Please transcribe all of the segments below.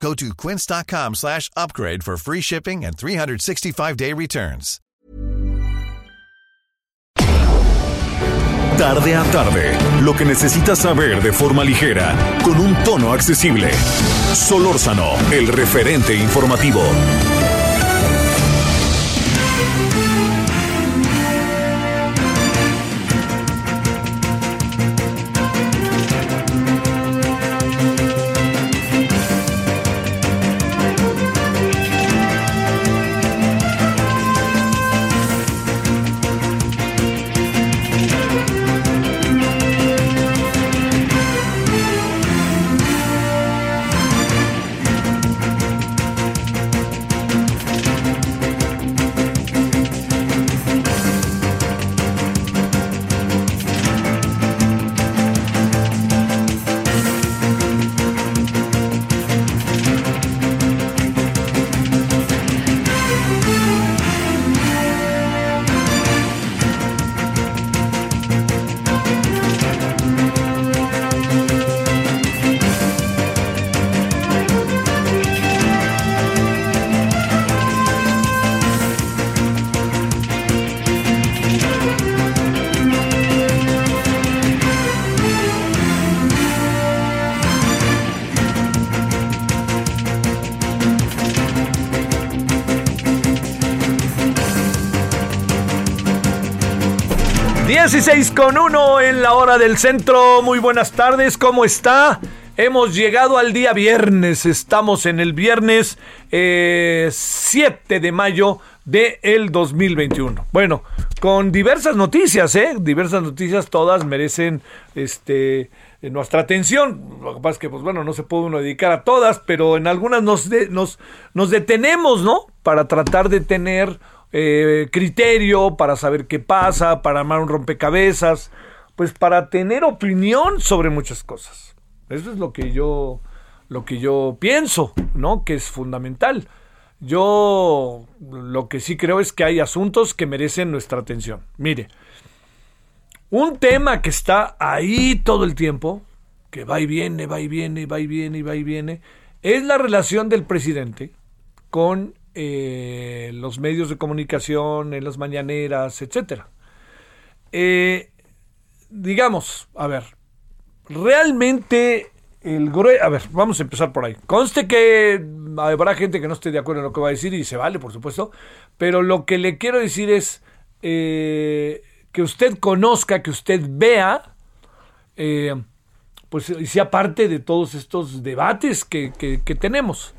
Go to quince.com slash upgrade for free shipping and 365-day returns. Tarde a tarde, lo que necesitas saber de forma ligera, con un tono accesible. Solórzano, el referente informativo. Dieciséis con uno en la hora del centro. Muy buenas tardes, ¿cómo está? Hemos llegado al día viernes. Estamos en el viernes 7 eh, de mayo del el 2021. Bueno, con diversas noticias, ¿eh? Diversas noticias, todas merecen este nuestra atención. Lo que pasa es que, pues bueno, no se puede uno dedicar a todas, pero en algunas nos, nos, nos detenemos, ¿no? Para tratar de tener eh, criterio, para saber qué pasa, para armar un rompecabezas, pues para tener opinión sobre muchas cosas. Eso es lo que yo, lo que yo pienso, ¿no? Que es fundamental. Yo lo que sí creo es que hay asuntos que merecen nuestra atención. Mire, un tema que está ahí todo el tiempo, que va y viene, va y viene, va y viene, va y viene, es la relación del presidente con eh, los medios de comunicación, en las mañaneras, etcétera. Eh, digamos, a ver, realmente el a ver, vamos a empezar por ahí. Conste que habrá gente que no esté de acuerdo en lo que va a decir y se vale, por supuesto, pero lo que le quiero decir es eh, que usted conozca, que usted vea, pues y sea parte de todos estos debates que, que tenemos.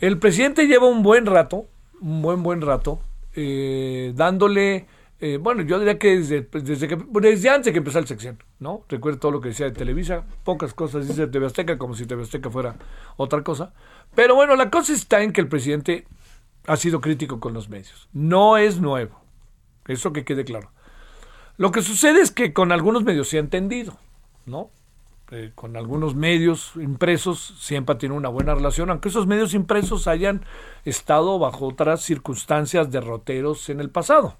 El presidente lleva un buen rato, un buen, buen rato, eh, dándole, eh, bueno, yo diría que desde, desde, que desde antes que empezó el sección, ¿no? Recuerdo todo lo que decía de Televisa, pocas cosas dice TV Azteca, como si TV Azteca fuera otra cosa. Pero bueno, la cosa está en que el presidente ha sido crítico con los medios. No es nuevo, eso que quede claro. Lo que sucede es que con algunos medios se ha entendido, ¿no? Eh, con algunos medios impresos siempre tiene una buena relación, aunque esos medios impresos hayan estado bajo otras circunstancias derroteros en el pasado.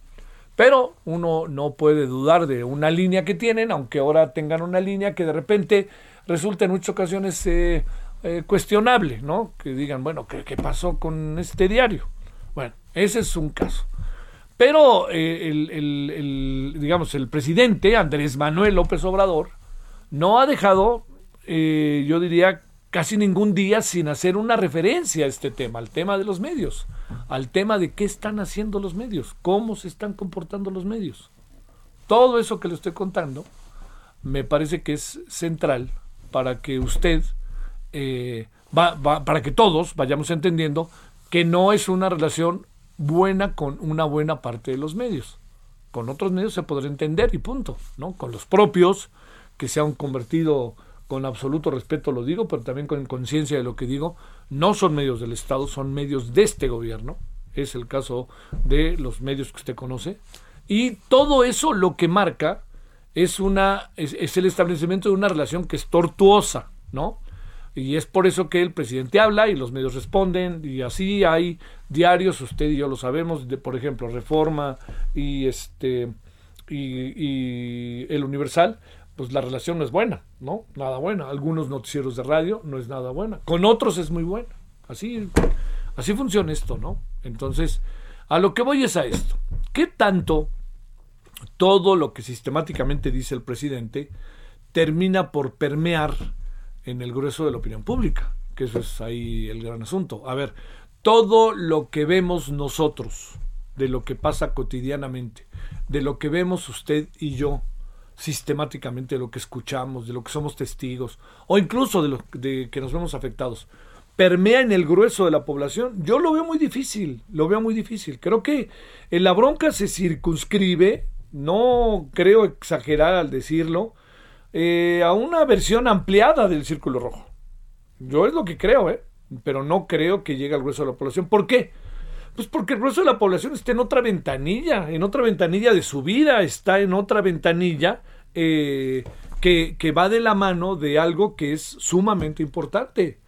Pero uno no puede dudar de una línea que tienen, aunque ahora tengan una línea que de repente resulta en muchas ocasiones eh, eh, cuestionable, ¿no? Que digan, bueno, ¿qué, ¿qué, pasó con este diario? Bueno, ese es un caso. Pero el, el, digamos, el presidente Andrés Manuel López Obrador, no ha dejado, eh, yo diría, casi ningún día sin hacer una referencia a este tema, al tema de los medios, al tema de qué están haciendo los medios, cómo se están comportando los medios. Todo eso que le estoy contando me parece que es central para que usted, eh, para que todos vayamos entendiendo que no es una relación buena con una buena parte de los medios. Con otros medios se podrá entender y punto, ¿no? Con los propios, que se han convertido, con absoluto respeto lo digo, pero también con conciencia de lo que digo, no son medios del Estado, son medios de este gobierno, es el caso de los medios que usted conoce. Y todo eso lo que marca es, una, es, el establecimiento de una relación que es tortuosa, ¿no? Y es por eso que el presidente habla y los medios responden y así hay diarios, usted y yo lo sabemos, por ejemplo Reforma y este y, el Universal, pues la relación no es buena, ¿no? Nada buena. Algunos noticieros de radio no es nada buena. Con otros es muy buena. Así, así funciona esto, ¿no? Entonces, a lo que voy es a esto. ¿Qué tanto todo lo que sistemáticamente dice el presidente termina por permear en el grueso de la opinión pública? Que eso es ahí el gran asunto. A ver, todo lo que vemos nosotros, de lo que pasa cotidianamente, de lo que vemos usted y yo sistemáticamente, de lo que escuchamos, de lo que somos testigos, o incluso de lo de que nos vemos afectados, permea en el grueso de la población, yo lo veo muy difícil, lo veo muy difícil. Creo que en la bronca se circunscribe, no creo exagerar al decirlo, eh, a una versión ampliada del círculo rojo. Yo es lo que creo, ¿eh? pero no creo que llegue al grueso de la población. ¿Por qué? Pues porque el grueso de la población está en otra ventanilla, en otra ventanilla de su vida, está en otra ventanilla eh, que, que va de la mano de algo que es sumamente importante,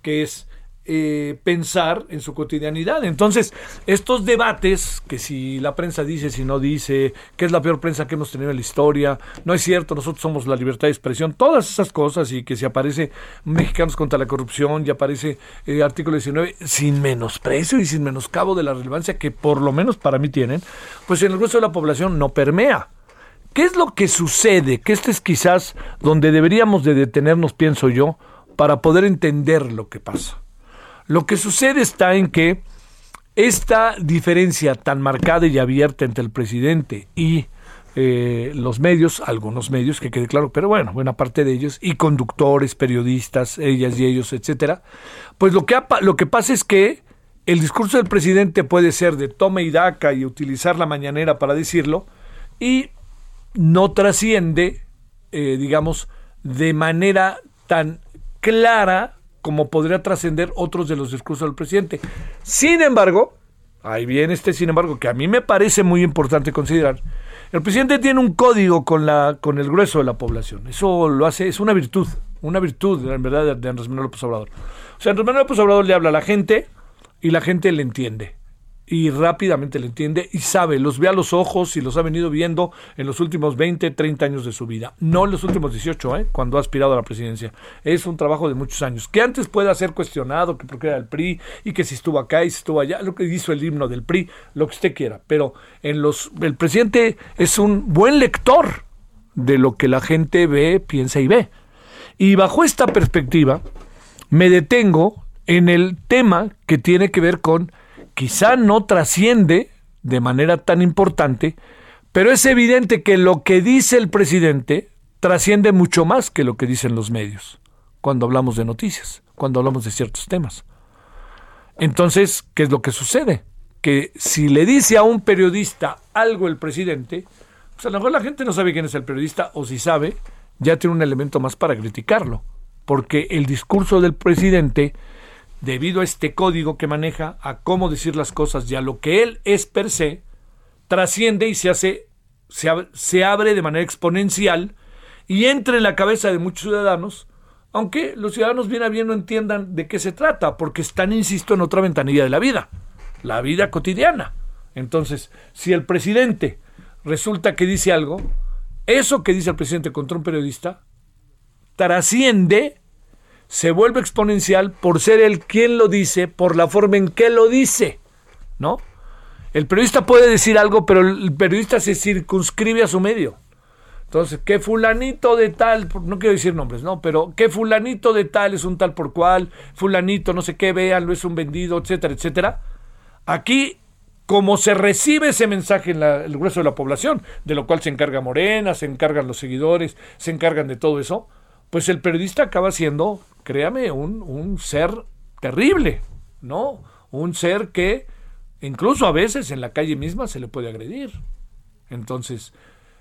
que es eh, pensar en su cotidianidad. Entonces, estos debates, que si la prensa dice, si no dice, que es la peor prensa que hemos tenido en la historia, no es cierto, nosotros somos la libertad de expresión, todas esas cosas, y que si aparece Mexicanos contra la corrupción, y aparece eh, artículo 19, sin menosprecio y sin menoscabo de la relevancia que por lo menos para mí tienen, pues en el resto de la población no permea. ¿Qué es lo que sucede? Que este es quizás donde deberíamos de detenernos, pienso yo, para poder entender lo que pasa. Lo que sucede está en que esta diferencia tan marcada y abierta entre el presidente y eh, los medios, algunos medios, que quede claro, pero bueno, buena parte de ellos, y conductores, periodistas, ellas y ellos, etcétera, pues lo que, lo que pasa es que el discurso del presidente puede ser de toma y daca y utilizar la mañanera para decirlo, y no trasciende, eh, digamos, de manera tan clara como podría trascender otros de los discursos del presidente. Sin embargo, ahí viene este sin embargo, que a mí me parece muy importante considerar, el presidente tiene un código con, la, con el grueso de la población. Eso lo hace, es una virtud, una virtud, en verdad, de Andrés Manuel López Obrador. O sea, Andrés Manuel López Obrador le habla a la gente y la gente le entiende y rápidamente le entiende y sabe, los ve a los ojos y los ha venido viendo en los últimos 20, 30 años de su vida. No en los últimos 18, ¿eh? cuando ha aspirado a la presidencia. Es un trabajo de muchos años. Que antes pueda ser cuestionado, que porque era el PRI y que si estuvo acá y si estuvo allá, lo que hizo el himno del PRI, lo que usted quiera. Pero en los, el presidente es un buen lector de lo que la gente ve, piensa y ve. Y bajo esta perspectiva, me detengo en el tema que tiene que ver con quizá no trasciende de manera tan importante, pero es evidente que lo que dice el presidente trasciende mucho más que lo que dicen los medios cuando hablamos de noticias, cuando hablamos de ciertos temas. Entonces, ¿qué es lo que sucede? Que si le dice a un periodista algo el presidente, pues a lo mejor la gente no sabe quién es el periodista o si sabe, ya tiene un elemento más para criticarlo, porque el discurso del presidente debido a este código que maneja, a cómo decir las cosas y a lo que él es per se, trasciende y se hace, se, abre de manera exponencial y entra en la cabeza de muchos ciudadanos, aunque los ciudadanos bien a bien no entiendan de qué se trata, porque están, insisto, en otra ventanilla de la vida, la vida cotidiana. Entonces, si el presidente resulta que dice algo, eso que dice el presidente contra un periodista trasciende se vuelve exponencial por ser él quien lo dice, por la forma en que lo dice, ¿no? El periodista puede decir algo, pero el periodista se circunscribe a su medio. Entonces, que fulanito de tal, no quiero decir nombres, ¿no? Pero que fulanito de tal es un tal por cual, fulanito no sé qué, véanlo, es un vendido, etcétera, etcétera. Aquí, como se recibe ese mensaje en el grueso de la población, de lo cual se encarga Morena, se encargan los seguidores, se encargan de todo eso, pues el periodista acaba siendo créame, un, un ser terrible, ¿no? Un ser que incluso a veces en la calle misma se le puede agredir. Entonces,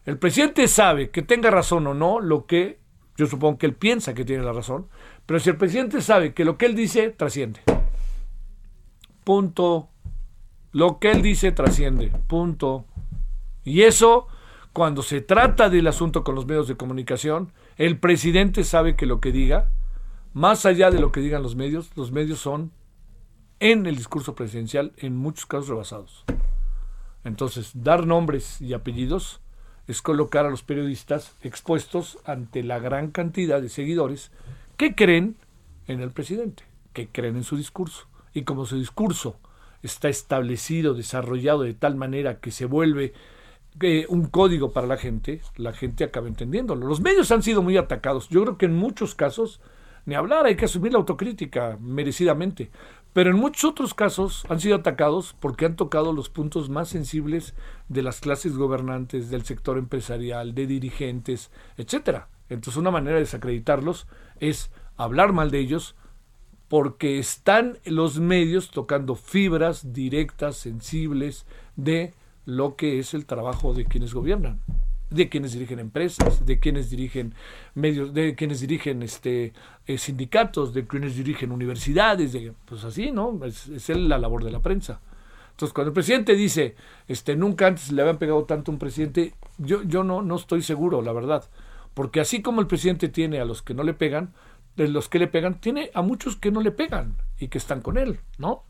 el presidente sabe que tenga razón o no lo que yo supongo que él piensa que tiene la razón, pero si el presidente sabe que lo que él dice trasciende. Punto Lo que él dice trasciende. Punto. Y eso, cuando se trata del asunto con los medios de comunicación, el presidente sabe que lo que diga, más allá de lo que digan los medios, los medios son en el discurso presidencial en muchos casos rebasados. Entonces, dar nombres y apellidos es colocar a los periodistas expuestos ante la gran cantidad de seguidores que creen en el presidente, que creen en su discurso. Y como su discurso está establecido, desarrollado de tal manera que se vuelve un código para la gente, la gente acaba entendiéndolo. Los medios han sido muy atacados. Yo creo que en muchos casos, ni hablar, hay que asumir la autocrítica merecidamente. Pero en muchos otros casos han sido atacados porque han tocado los puntos más sensibles de las clases gobernantes, del sector empresarial, de dirigentes, etcétera. Entonces una manera de desacreditarlos es hablar mal de ellos porque están los medios tocando fibras directas, sensibles de lo que es el trabajo de quienes gobiernan de quienes dirigen empresas, de quienes dirigen medios, de quienes dirigen este eh, sindicatos, de quienes dirigen universidades, de, pues así, ¿no? Es, es la labor de la prensa. Entonces, cuando el presidente dice, este, nunca antes le habían pegado tanto a un presidente, yo, yo no, no estoy seguro, la verdad. Porque así como el presidente tiene a los que no le pegan, de los que le pegan, tiene a muchos que no le pegan y que están con él, ¿no?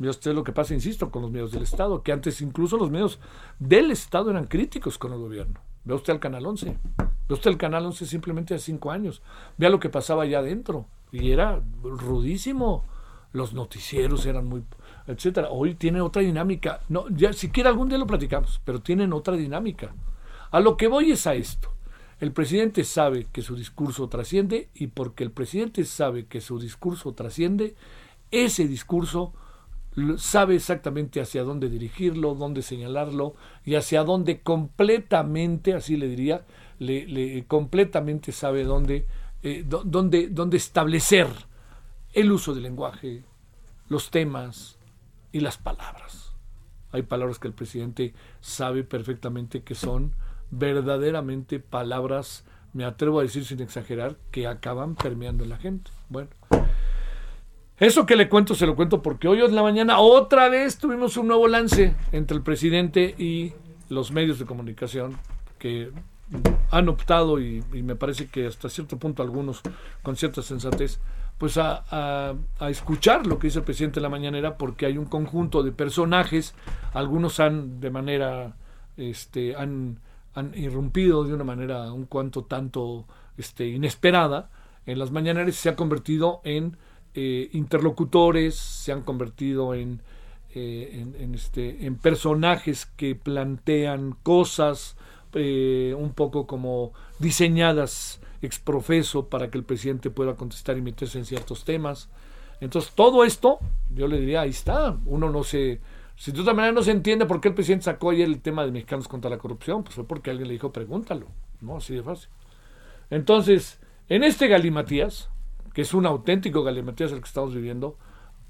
Mira usted lo que pasa, insisto, con los medios del Estado, que antes incluso los medios del Estado eran críticos con el gobierno. Vea usted al Canal 11. Vea usted el Canal 11 simplemente hace cinco años. Vea lo que pasaba allá adentro. Y era rudísimo. Los noticieros eran muy, etcétera. Hoy tiene otra dinámica. No, ya siquiera algún día lo platicamos, pero tienen otra dinámica. A lo que voy es a esto. El presidente sabe que su discurso trasciende y porque el presidente sabe que su discurso trasciende, ese discurso sabe exactamente hacia dónde dirigirlo, dónde señalarlo y hacia dónde completamente, así le diría, le, completamente sabe dónde, eh, dónde, dónde establecer el uso del lenguaje, los temas y las palabras. Hay palabras que el presidente sabe perfectamente que son verdaderamente palabras, me atrevo a decir sin exagerar, que acaban permeando en la gente. Bueno, eso que le cuento se lo cuento porque hoy en la mañana otra vez tuvimos un nuevo lance entre el presidente y los medios de comunicación que han optado y, me parece que hasta cierto punto algunos con cierta sensatez pues a, escuchar lo que dice el presidente en la mañanera porque hay un conjunto de personajes algunos han de manera este han, han irrumpido de una manera un cuanto tanto este inesperada en las mañaneras se ha convertido en eh, interlocutores, se han convertido en, eh, en, este, en personajes que plantean cosas eh, un poco como diseñadas exprofeso para que el presidente pueda contestar y meterse en ciertos temas. Entonces, todo esto, yo le diría, ahí está. Uno no se. Si de otra manera no se entiende por qué el presidente sacó ayer el tema de mexicanos contra la corrupción, pues fue porque alguien le dijo, pregúntalo. No, así de fácil. Entonces, en este Galimatías, es un auténtico galimatías el que estamos viviendo,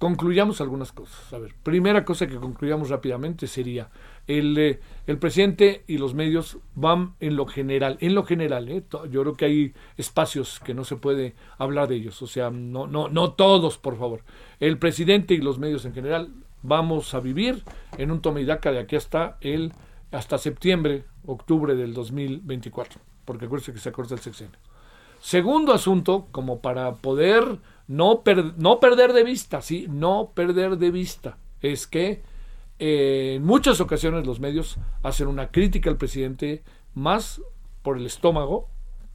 concluyamos algunas cosas. A ver, primera cosa que concluyamos rápidamente sería el, eh, el presidente y los medios van en lo general, en lo general, ¿eh? yo creo que hay espacios que no se puede hablar de ellos, o sea, no, no, no todos, por favor. El presidente y los medios en general vamos a vivir en un toma y daca de aquí hasta el hasta septiembre, octubre del 2024, porque acuérdense que se acorta el sexenio. Segundo asunto, como para poder no, no perder de vista, sí, no perder de vista, es que eh, en muchas ocasiones los medios hacen una crítica al presidente más por el estómago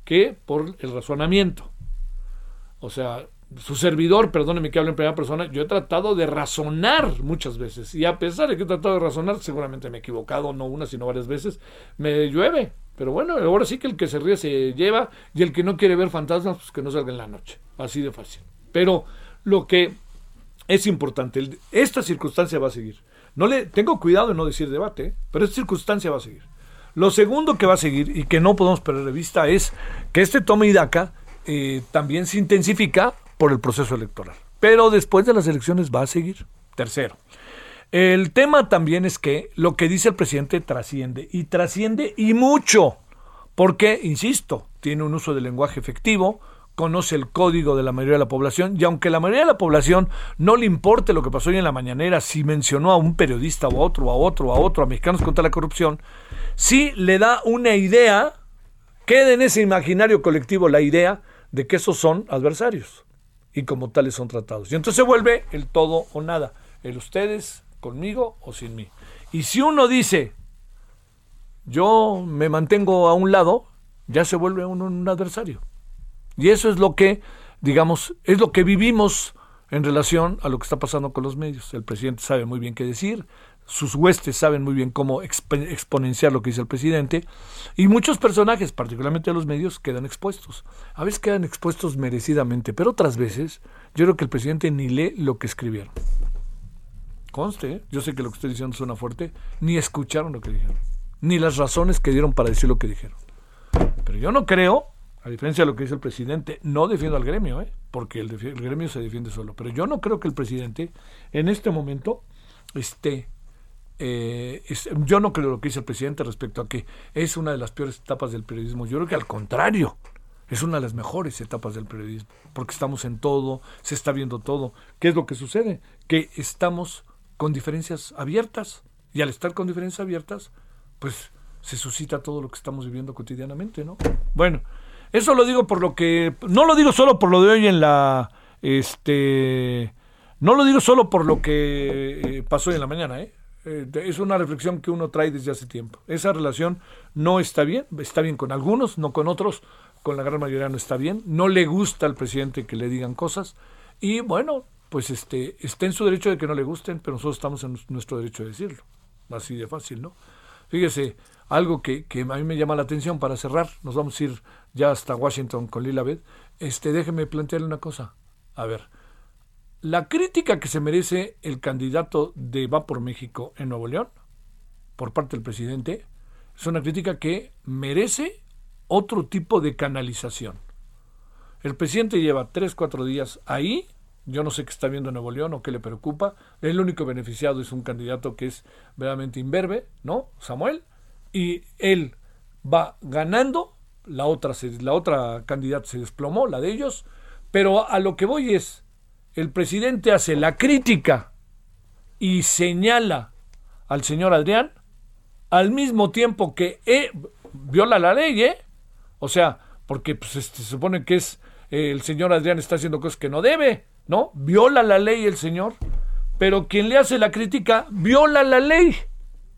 que por el razonamiento. O sea, su servidor, perdóneme que hable en primera persona, yo he tratado de razonar muchas veces. Y a pesar de que he tratado de razonar, seguramente me he equivocado, no una, sino varias veces, me llueve. Pero bueno, ahora sí que el que se ríe se lleva y el que no quiere ver fantasmas, pues que no salga en la noche. Así de fácil. Pero lo que es importante, esta circunstancia va a seguir. No le tengo cuidado de no decir debate, ¿eh? pero esta circunstancia va a seguir. Lo segundo que va a seguir y que no podemos perder de vista es que este toma y daca eh, también se intensifica por el proceso electoral. Pero después de las elecciones va a seguir. Tercero, el tema también es que lo que dice el presidente trasciende y trasciende y mucho, porque, insisto, tiene un uso de lenguaje efectivo, conoce el código de la mayoría de la población y aunque la mayoría de la población no le importe lo que pasó hoy en la mañanera, si mencionó a un periodista o a otro, a otro, a otro, a mexicanos contra la corrupción, sí le da una idea, queda en ese imaginario colectivo la idea de que esos son adversarios y como tales son tratados. Y entonces se vuelve el todo o nada, el ustedes conmigo o sin mí. Y si uno dice, yo me mantengo a un lado, ya se vuelve uno un adversario. Y eso es lo que, digamos, es lo que vivimos en relación a lo que está pasando con los medios. El presidente sabe muy bien qué decir, sus huestes saben muy bien cómo exponenciar lo que dice el presidente, y muchos personajes, particularmente los medios, quedan expuestos. A veces quedan expuestos merecidamente, pero otras veces yo creo que el presidente ni lee lo que escribieron. Conste, ¿eh? yo sé que lo que estoy diciendo suena fuerte, ni escucharon lo que dijeron, ni las razones que dieron para decir lo que dijeron. Pero yo no creo a diferencia de lo que dice el presidente, no defiendo al gremio, ¿eh? porque el, gremio se defiende solo. Pero yo no creo que el presidente en este momento esté... Eh, yo no creo lo que dice el presidente respecto a que es una de las peores etapas del periodismo. Yo creo que al contrario, es una de las mejores etapas del periodismo, porque estamos en todo, se está viendo todo. ¿Qué es lo que sucede? Que estamos con diferencias abiertas y al estar con diferencias abiertas, pues se suscita todo lo que estamos viviendo cotidianamente, ¿no? Bueno, eso lo digo por lo que. No lo digo solo por lo de hoy en la. Este. No lo digo solo por lo que eh, pasó hoy en la mañana, ¿eh? ¿eh? Es una reflexión que uno trae desde hace tiempo. Esa relación no está bien, está bien con algunos, no con otros, con la gran mayoría no está bien. No le gusta al presidente que le digan cosas. Y bueno, pues este, está en su derecho de que no le gusten, pero nosotros estamos en nuestro derecho de decirlo. Así de fácil, ¿no? Fíjese, algo que, que, a mí me llama la atención para cerrar, nos vamos a ir ya hasta Washington con Lila Beth, este, déjeme plantearle una cosa. A ver, la crítica que se merece el candidato de Va por México en Nuevo León, por parte del presidente, es una crítica que merece otro tipo de canalización. El presidente lleva tres, cuatro días ahí, yo no sé qué está viendo en Nuevo León o qué le preocupa, el único beneficiado es un candidato que es verdaderamente imberbe, ¿no? Samuel, y él va ganando, la otra, la otra candidata se desplomó, la de ellos, pero a lo que voy es, el presidente hace la crítica y señala al señor Adrián al mismo tiempo que eh, viola la ley, ¿eh? O sea, porque pues, este, se supone que es eh, el señor Adrián está haciendo cosas que no debe, ¿no? Viola la ley el señor, pero quien le hace la crítica viola la ley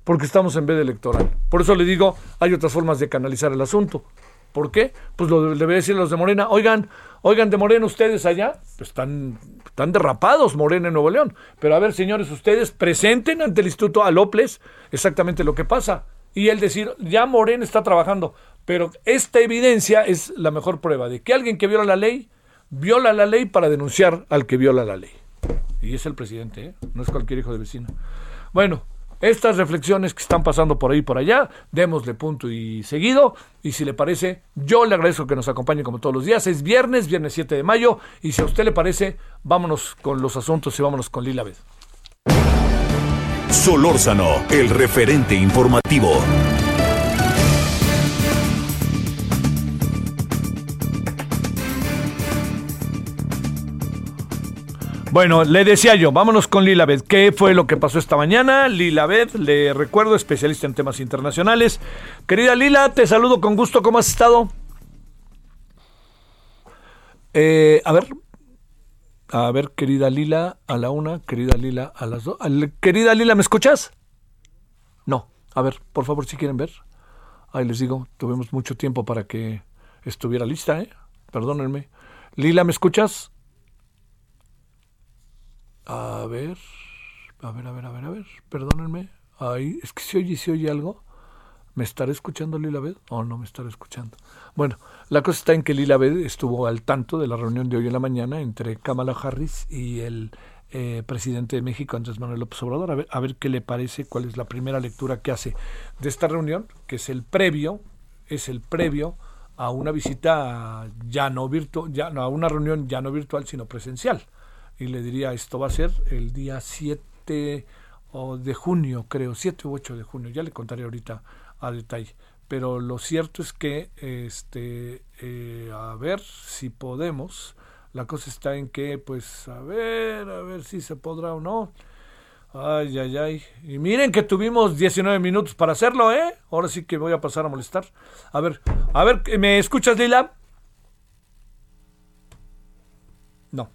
porque estamos en vez de electoral. Por eso le digo, hay otras formas de canalizar el asunto. ¿Por qué? Pues lo debe decir los de Morena, oigan, oigan de Morena ustedes allá, pues están, están derrapados Morena en Nuevo León. Pero a ver, señores, ustedes presenten ante el Instituto a López exactamente lo que pasa. Y él decir, ya Morena está trabajando. Pero esta evidencia es la mejor prueba de que alguien que viola la ley, viola la ley para denunciar al que viola la ley. Y es el presidente, ¿eh? no es cualquier hijo de vecino. Bueno, estas reflexiones que están pasando por ahí y por allá, démosle punto y seguido. Y si le parece, yo le agradezco que nos acompañe como todos los días. Es viernes, viernes 7 de mayo. Y si a usted le parece, vámonos con los asuntos y vámonos con Lila Vez. Solórzano, el referente informativo. Bueno, le decía yo, vámonos con Lila Beth. ¿Qué fue lo que pasó esta mañana? Lila Beth, le recuerdo, especialista en temas internacionales. Querida Lila, te saludo con gusto. ¿Cómo has estado? Eh, a ver, a ver, querida Lila, a la una, querida Lila, a las dos. Querida Lila, ¿me escuchas? No. A ver, por favor, si quieren ver. Ahí les digo, tuvimos mucho tiempo para que estuviera lista, ¿eh? Perdónenme. Lila, ¿me escuchas? A ver, a ver, a ver, a ver, a ver, perdónenme. Ahí, es que si oye, si oye algo. ¿Me estará escuchando Lila Bed o no me estará escuchando? Bueno, la cosa está en que Lila Bed estuvo al tanto de la reunión de hoy en la mañana entre Kamala Harris y el eh, presidente de México, Andrés Manuel López Obrador, a ver, a ver qué le parece, cuál es la primera lectura que hace de esta reunión, que es el previo, es el previo a una visita ya no virtual, ya no, a una reunión ya no virtual, sino presencial y le diría, esto va a ser el día 7, o de junio, creo, 7 u 8 de junio, ya le contaré ahorita a detalle. Pero lo cierto es que, este, eh, a ver si podemos, la cosa está en que, pues, a ver, a ver si se podrá o no. Ay, ay, ay. Y miren que tuvimos 19 minutos para hacerlo, ¿eh? Ahora sí que voy a pasar a molestar. A ver, a ver, ¿me escuchas, Lila? No.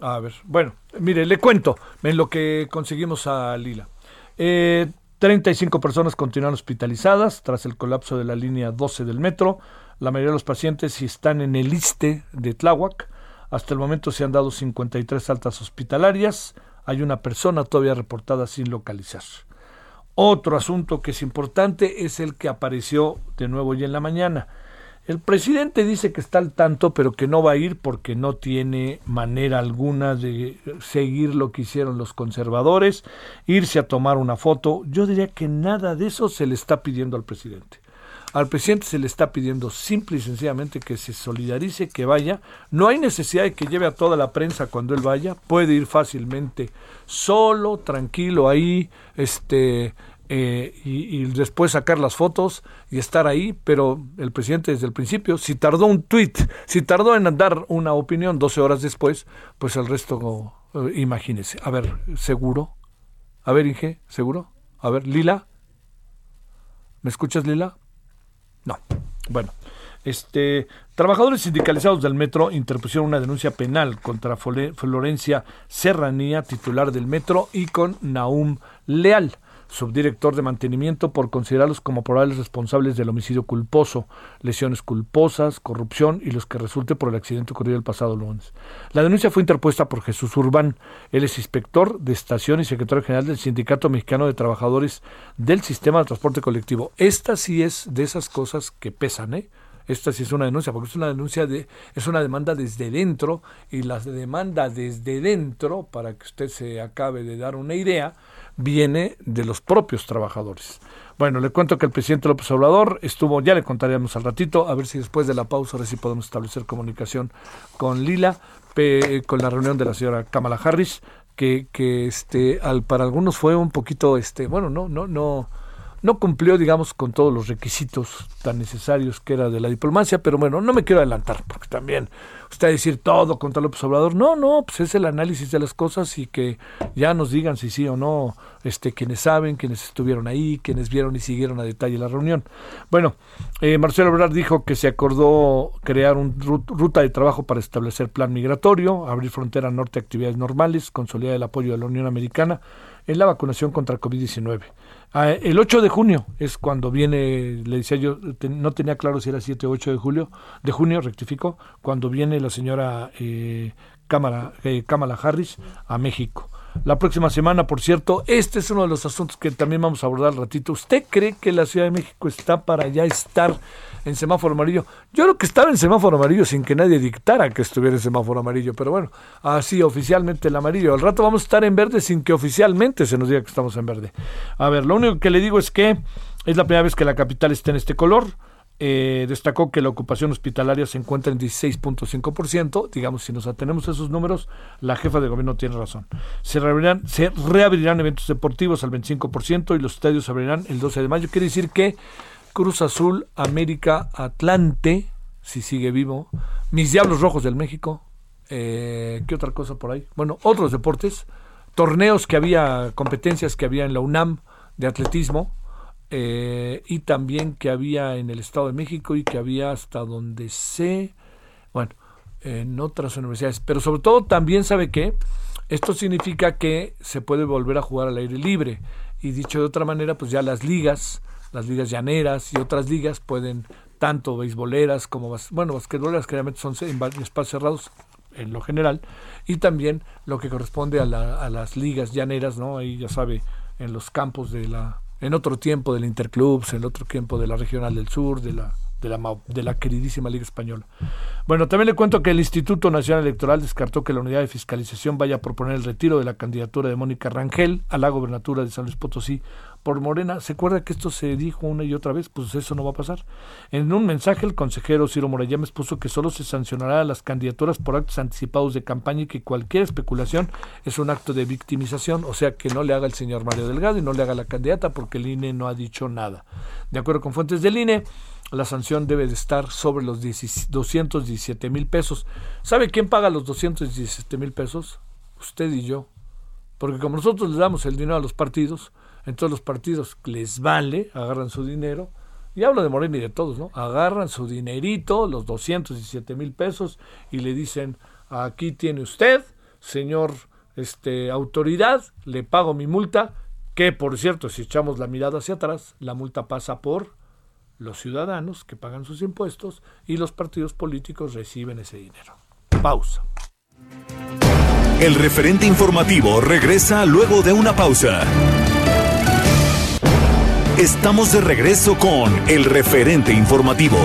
A ver, bueno, mire, le cuento en lo que conseguimos a Lila. Eh, 35 personas continúan hospitalizadas tras el colapso de la línea 12 del metro. La mayoría de los pacientes están en el ISTE de Tláhuac. Hasta el momento se han dado 53 altas hospitalarias. Hay una persona todavía reportada sin localizar. Otro asunto que es importante es el que apareció de nuevo hoy en la mañana. El presidente dice que está al tanto, pero que no va a ir porque no tiene manera alguna de seguir lo que hicieron los conservadores, irse a tomar una foto. Yo diría que nada de eso se le está pidiendo al presidente. Al presidente se le está pidiendo simple y sencillamente que se solidarice, que vaya. No hay necesidad de que lleve a toda la prensa cuando él vaya. Puede ir fácilmente solo, tranquilo ahí, este, eh, y, después sacar las fotos y estar ahí, pero el presidente desde el principio, si tardó un tweet, si tardó en dar una opinión 12 horas después, pues el resto, eh, imagínese. A ver, ¿seguro? A ver, Inge, ¿seguro? A ver, Lila. ¿Me escuchas, Lila? No. Bueno, este, trabajadores sindicalizados del metro interpusieron una denuncia penal contra Florencia Serranía, titular del metro, y con Naum Leal subdirector de mantenimiento, por considerarlos como probables responsables del homicidio culposo, lesiones culposas, corrupción y los que resulte por el accidente ocurrido el pasado lunes. La denuncia fue interpuesta por Jesús Urbán. Él es inspector de estación y secretario general del Sindicato Mexicano de Trabajadores del Sistema de Transporte Colectivo. Esta sí es de esas cosas que pesan, ¿eh? esta sí es una denuncia, porque es una denuncia de, es una demanda desde dentro, y la demanda desde dentro, para que usted se acabe de dar una idea, viene de los propios trabajadores. Bueno, le cuento que el presidente López Obrador estuvo, ya le contaríamos al ratito, a ver si después de la pausa, ahora sí podemos establecer comunicación con Lila, con la reunión de la señora Kamala Harris, que, que este, al, para algunos fue un poquito, este, bueno, no, no, no, no cumplió, digamos, con todos los requisitos tan necesarios que era de la diplomacia, pero bueno, no me quiero adelantar, porque también usted decir todo contra López Obrador, no, no, pues es el análisis de las cosas y que ya nos digan si sí o no, este, quienes saben, quienes estuvieron ahí, quienes vieron y siguieron a detalle la reunión. Bueno, eh, Marcelo Ebrard dijo que se acordó crear una ruta de trabajo para establecer plan migratorio, abrir frontera norte a actividades normales, consolidar el apoyo de la Unión Americana en la vacunación contra el COVID-19. Ah, el 8 de junio es cuando viene, le decía yo, no tenía claro si era 7 o 8 de julio, de junio, rectifico, cuando viene la señora eh, Cámara, eh, Kamala Harris a México. La próxima semana, por cierto, este es uno de los asuntos que también vamos a abordar al ratito. ¿Usted cree que la Ciudad de México está para ya estar en semáforo amarillo? Yo creo que estaba en semáforo amarillo sin que nadie dictara que estuviera en semáforo amarillo, pero bueno, así oficialmente el amarillo. Al rato vamos a estar en verde sin que oficialmente se nos diga que estamos en verde. A ver, lo único que le digo es que es la primera vez que la capital está en este color. Eh, destacó que la ocupación hospitalaria se encuentra en 16.5%. Digamos, si nos atenemos a esos números, la jefa de gobierno tiene razón. Se reabrirán, se reabrirán eventos deportivos al 25% y los estadios se abrirán el 12 de mayo. Quiere decir que Cruz Azul, América, Atlante, si sigue vivo, mis Diablos Rojos del México, eh, ¿qué otra cosa por ahí? Bueno, otros deportes, torneos que había, competencias que había en la UNAM de atletismo, eh, y también que había en el Estado de México y que había hasta donde sé, bueno, en otras universidades, pero sobre todo también sabe que esto significa que se puede volver a jugar al aire libre. Y dicho de otra manera, pues ya las ligas, las ligas llaneras y otras ligas pueden tanto beisboleras como bueno, basquetboleras son en espacios cerrados en lo general y también lo que corresponde a, a las ligas llaneras, ¿no? Ahí ya sabe en los campos de la en otro tiempo del Interclubs, en otro tiempo de la Regional del Sur, de la de la, queridísima Liga Española. Bueno, también le cuento que el Instituto Nacional Electoral descartó que la unidad de fiscalización vaya a proponer el retiro de la candidatura de Mónica Rangel a la gobernatura de San Luis Potosí por Morena. ¿Se acuerda que esto se dijo una y otra vez? Pues eso no va a pasar. En un mensaje, el consejero Ciro Morayames puso que solo se sancionará a las candidaturas por actos anticipados de campaña y que cualquier especulación es un acto de victimización, o sea que no le haga el señor Mario Delgado y no le haga la candidata porque el INE no ha dicho nada. De acuerdo con fuentes del INE, la sanción debe de estar sobre los 217 mil pesos. ¿Sabe quién paga los 217 mil pesos? Usted y yo. Porque como nosotros le damos el dinero a los partidos, entonces los partidos les vale, agarran su dinero, y hablo de Morena y de todos, ¿no? Agarran su dinerito, los 217 mil pesos, y le dicen, aquí tiene usted, señor este, autoridad, le pago mi multa, que por cierto, si echamos la mirada hacia atrás, la multa pasa por los ciudadanos que pagan sus impuestos y los partidos políticos reciben ese dinero. Pausa. El referente informativo regresa luego de una pausa. Estamos de regreso con el referente informativo.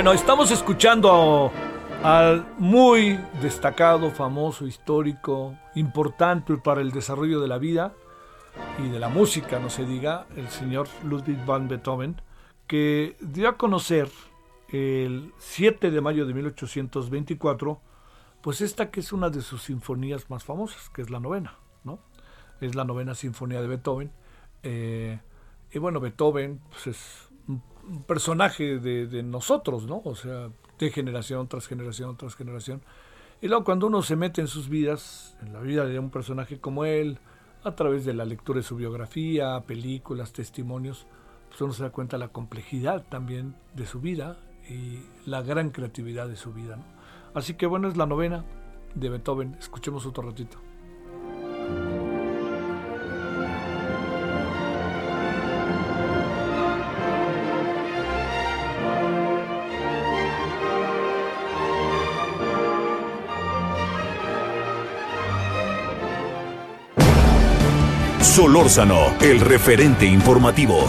Bueno, estamos escuchando al muy destacado, famoso, histórico, importante para el desarrollo de la vida y de la música, no se diga, el señor Ludwig van Beethoven, que dio a conocer el 7 de mayo de 1824, pues esta que es una de sus sinfonías más famosas, que es la novena, ¿no? Es la novena sinfonía de Beethoven. Eh, y bueno, Beethoven pues es personaje de, nosotros, ¿no? O sea, de generación tras generación tras generación. Y luego cuando uno se mete en sus vidas, en la vida de un personaje como él, a través de la lectura de su biografía, películas, testimonios, pues uno se da cuenta de la complejidad también de su vida y la gran creatividad de su vida. Así que bueno, es la novena de Beethoven. Escuchemos otro ratito. Solórzano, el referente informativo.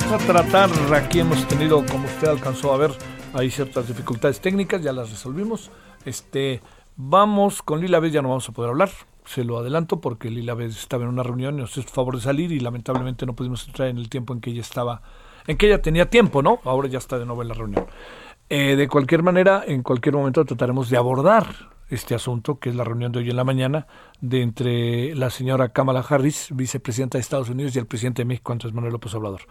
Vamos a tratar, aquí hemos tenido, como usted alcanzó a ver, hay ciertas dificultades técnicas, ya las resolvimos. Este, vamos con Lila Vez, ya no vamos a poder hablar, se lo adelanto porque Lila Vez estaba en una reunión y nos hizo favor de salir y lamentablemente no pudimos entrar en el tiempo en que ella estaba, en que ella tenía tiempo, ¿no? Ahora ya está de nuevo en la reunión. Eh, de cualquier manera, en cualquier momento trataremos de abordar este asunto, que es la reunión de hoy en la mañana, de entre la señora Kamala Harris, vicepresidenta de Estados Unidos, y el presidente de México, Andrés Manuel López Obrador.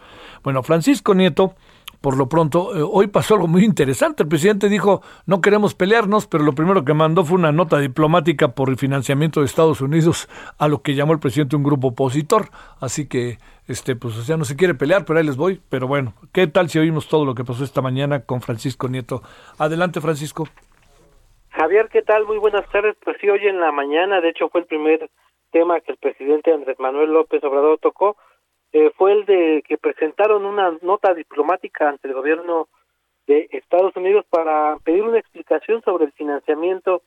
Bueno, Francisco Nieto, por lo pronto, eh, hoy pasó algo muy interesante. El presidente dijo, no queremos pelearnos, pero lo primero que mandó fue una nota diplomática por el financiamiento de Estados Unidos a lo que llamó el presidente un grupo opositor. Así que este, pues, o sea, no se quiere pelear, pero ahí les voy. Pero bueno, ¿qué tal si oímos todo lo que pasó esta mañana con Francisco Nieto? Adelante, Francisco. Javier, ¿qué tal? Muy buenas tardes. Pues sí, hoy en la mañana, de hecho, fue el primer tema que el presidente Andrés Manuel López Obrador tocó. Eh, fue el de que presentaron una nota diplomática ante el gobierno de Estados Unidos para pedir una explicación sobre el financiamiento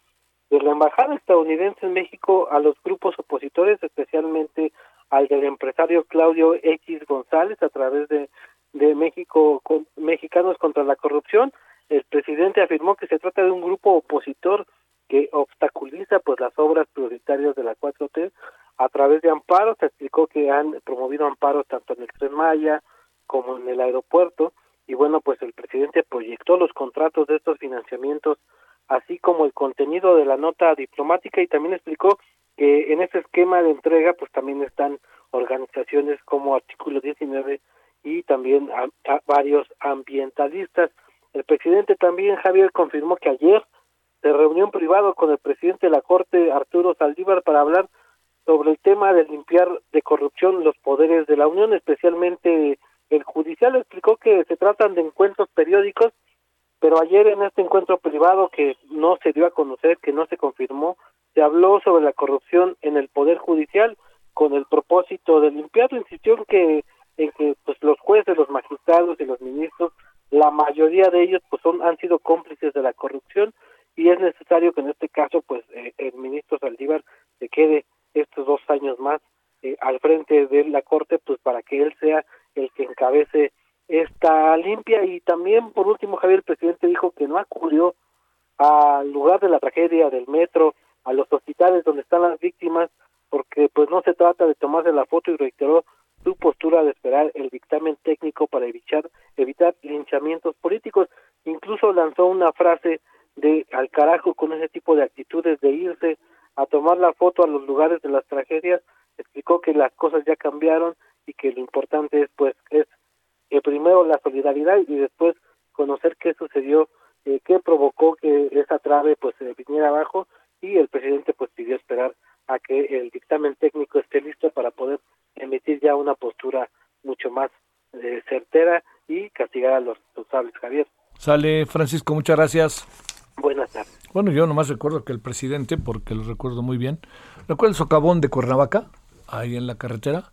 de la embajada estadounidense en México a los grupos opositores, especialmente al del empresario Claudio X González a través de, de México Mexicanos contra la Corrupción. El presidente afirmó que se trata de un grupo opositor que obstaculiza pues las obras prioritarias de la 4T a través de amparos. Se explicó que han promovido amparos tanto en el Tren Maya como en el aeropuerto y bueno pues el presidente proyectó los contratos de estos financiamientos así como el contenido de la nota diplomática y también explicó que en ese esquema de entrega pues también están organizaciones como Artículo 19 y también varios ambientalistas. El presidente también, Javier, confirmó que ayer se reunió en privado con el presidente de la Corte, Arturo Saldívar, para hablar sobre el tema de limpiar de corrupción los poderes de la Unión, especialmente el judicial. Explicó que se tratan de encuentros periódicos, pero ayer en este encuentro privado que no se dio a conocer, que no se confirmó, se habló sobre la corrupción en el poder judicial con el propósito de limpiarlo. Insistió en que en que pues los jueces, los magistrados y los ministros, la mayoría de ellos pues son han sido cómplices de la corrupción y es necesario que en este caso pues eh, el ministro Saldívar se quede estos dos años más eh, al frente de la corte pues para que él sea el que encabece esta limpia y también por último Javier el presidente dijo que no acudió al lugar de la tragedia del metro a los hospitales donde están las víctimas, porque pues no se trata de tomarse la foto y reiteró su postura de esperar el dictamen técnico para evitar, evitar linchamientos políticos. Incluso lanzó una frase de al carajo con ese tipo de actitudes de irse a tomar la foto a los lugares de las tragedias, explicó que las cosas ya cambiaron y que lo importante es pues es eh, primero la solidaridad y después conocer qué sucedió, eh, qué provocó que esa trave pues se viniera abajo y el presidente pues pidió esperar a que el dictamen técnico esté listo para poder emitir ya una postura mucho más eh, certera y castigar a los responsables, Javier. Sale, Francisco, muchas gracias. Buenas tardes. Bueno, yo nomás recuerdo que el presidente, porque lo recuerdo muy bien, recuerda el socavón de Cuernavaca, ahí en la carretera,